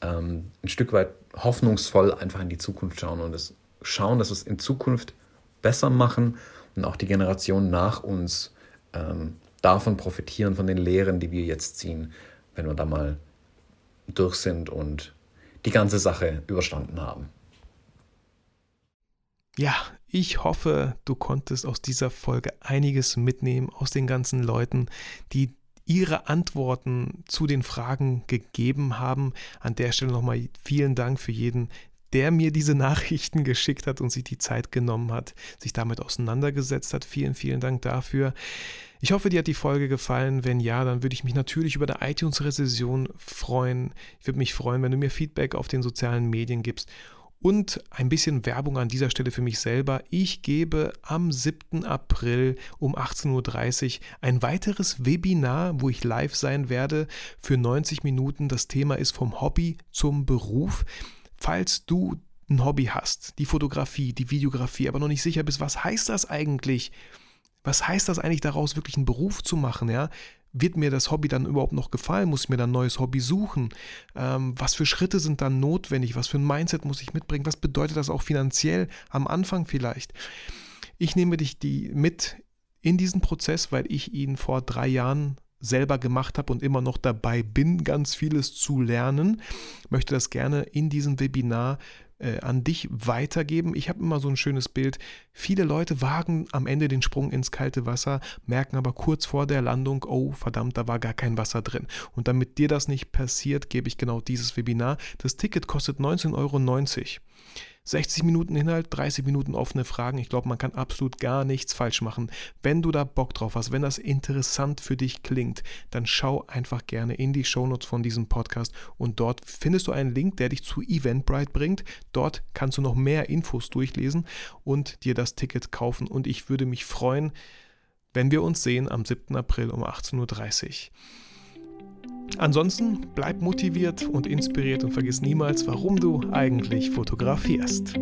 ähm, ein Stück weit hoffnungsvoll einfach in die Zukunft schauen und es schauen, dass wir es in Zukunft besser machen und auch die Generation nach uns ähm, davon profitieren, von den Lehren, die wir jetzt ziehen, wenn wir da mal durch sind und die ganze Sache überstanden haben. Ja, ich hoffe, du konntest aus dieser Folge einiges mitnehmen aus den ganzen Leuten, die ihre Antworten zu den Fragen gegeben haben. An der Stelle nochmal vielen Dank für jeden, der mir diese Nachrichten geschickt hat und sich die Zeit genommen hat, sich damit auseinandergesetzt hat. Vielen, vielen Dank dafür. Ich hoffe, dir hat die Folge gefallen. Wenn ja, dann würde ich mich natürlich über eine iTunes-Rezession freuen. Ich würde mich freuen, wenn du mir Feedback auf den sozialen Medien gibst. Und ein bisschen Werbung an dieser Stelle für mich selber. Ich gebe am 7. April um 18.30 Uhr ein weiteres Webinar, wo ich live sein werde für 90 Minuten. Das Thema ist vom Hobby zum Beruf. Falls du ein Hobby hast, die Fotografie, die Videografie, aber noch nicht sicher bist, was heißt das eigentlich? Was heißt das eigentlich daraus, wirklich einen Beruf zu machen? Ja? Wird mir das Hobby dann überhaupt noch gefallen? Muss ich mir dann ein neues Hobby suchen? Ähm, was für Schritte sind dann notwendig? Was für ein Mindset muss ich mitbringen? Was bedeutet das auch finanziell am Anfang vielleicht? Ich nehme dich die mit in diesen Prozess, weil ich ihn vor drei Jahren selber gemacht habe und immer noch dabei bin, ganz vieles zu lernen. Möchte das gerne in diesem Webinar äh, an dich weitergeben. Ich habe immer so ein schönes Bild. Viele Leute wagen am Ende den Sprung ins kalte Wasser, merken aber kurz vor der Landung, oh verdammt, da war gar kein Wasser drin. Und damit dir das nicht passiert, gebe ich genau dieses Webinar. Das Ticket kostet 19,90 Euro. 60 Minuten Inhalt, 30 Minuten offene Fragen. Ich glaube, man kann absolut gar nichts falsch machen. Wenn du da Bock drauf hast, wenn das interessant für dich klingt, dann schau einfach gerne in die Shownotes von diesem Podcast und dort findest du einen Link, der dich zu Eventbrite bringt. Dort kannst du noch mehr Infos durchlesen und dir das Ticket kaufen und ich würde mich freuen, wenn wir uns sehen am 7. April um 18.30 Uhr. Ansonsten bleib motiviert und inspiriert und vergiss niemals, warum du eigentlich fotografierst.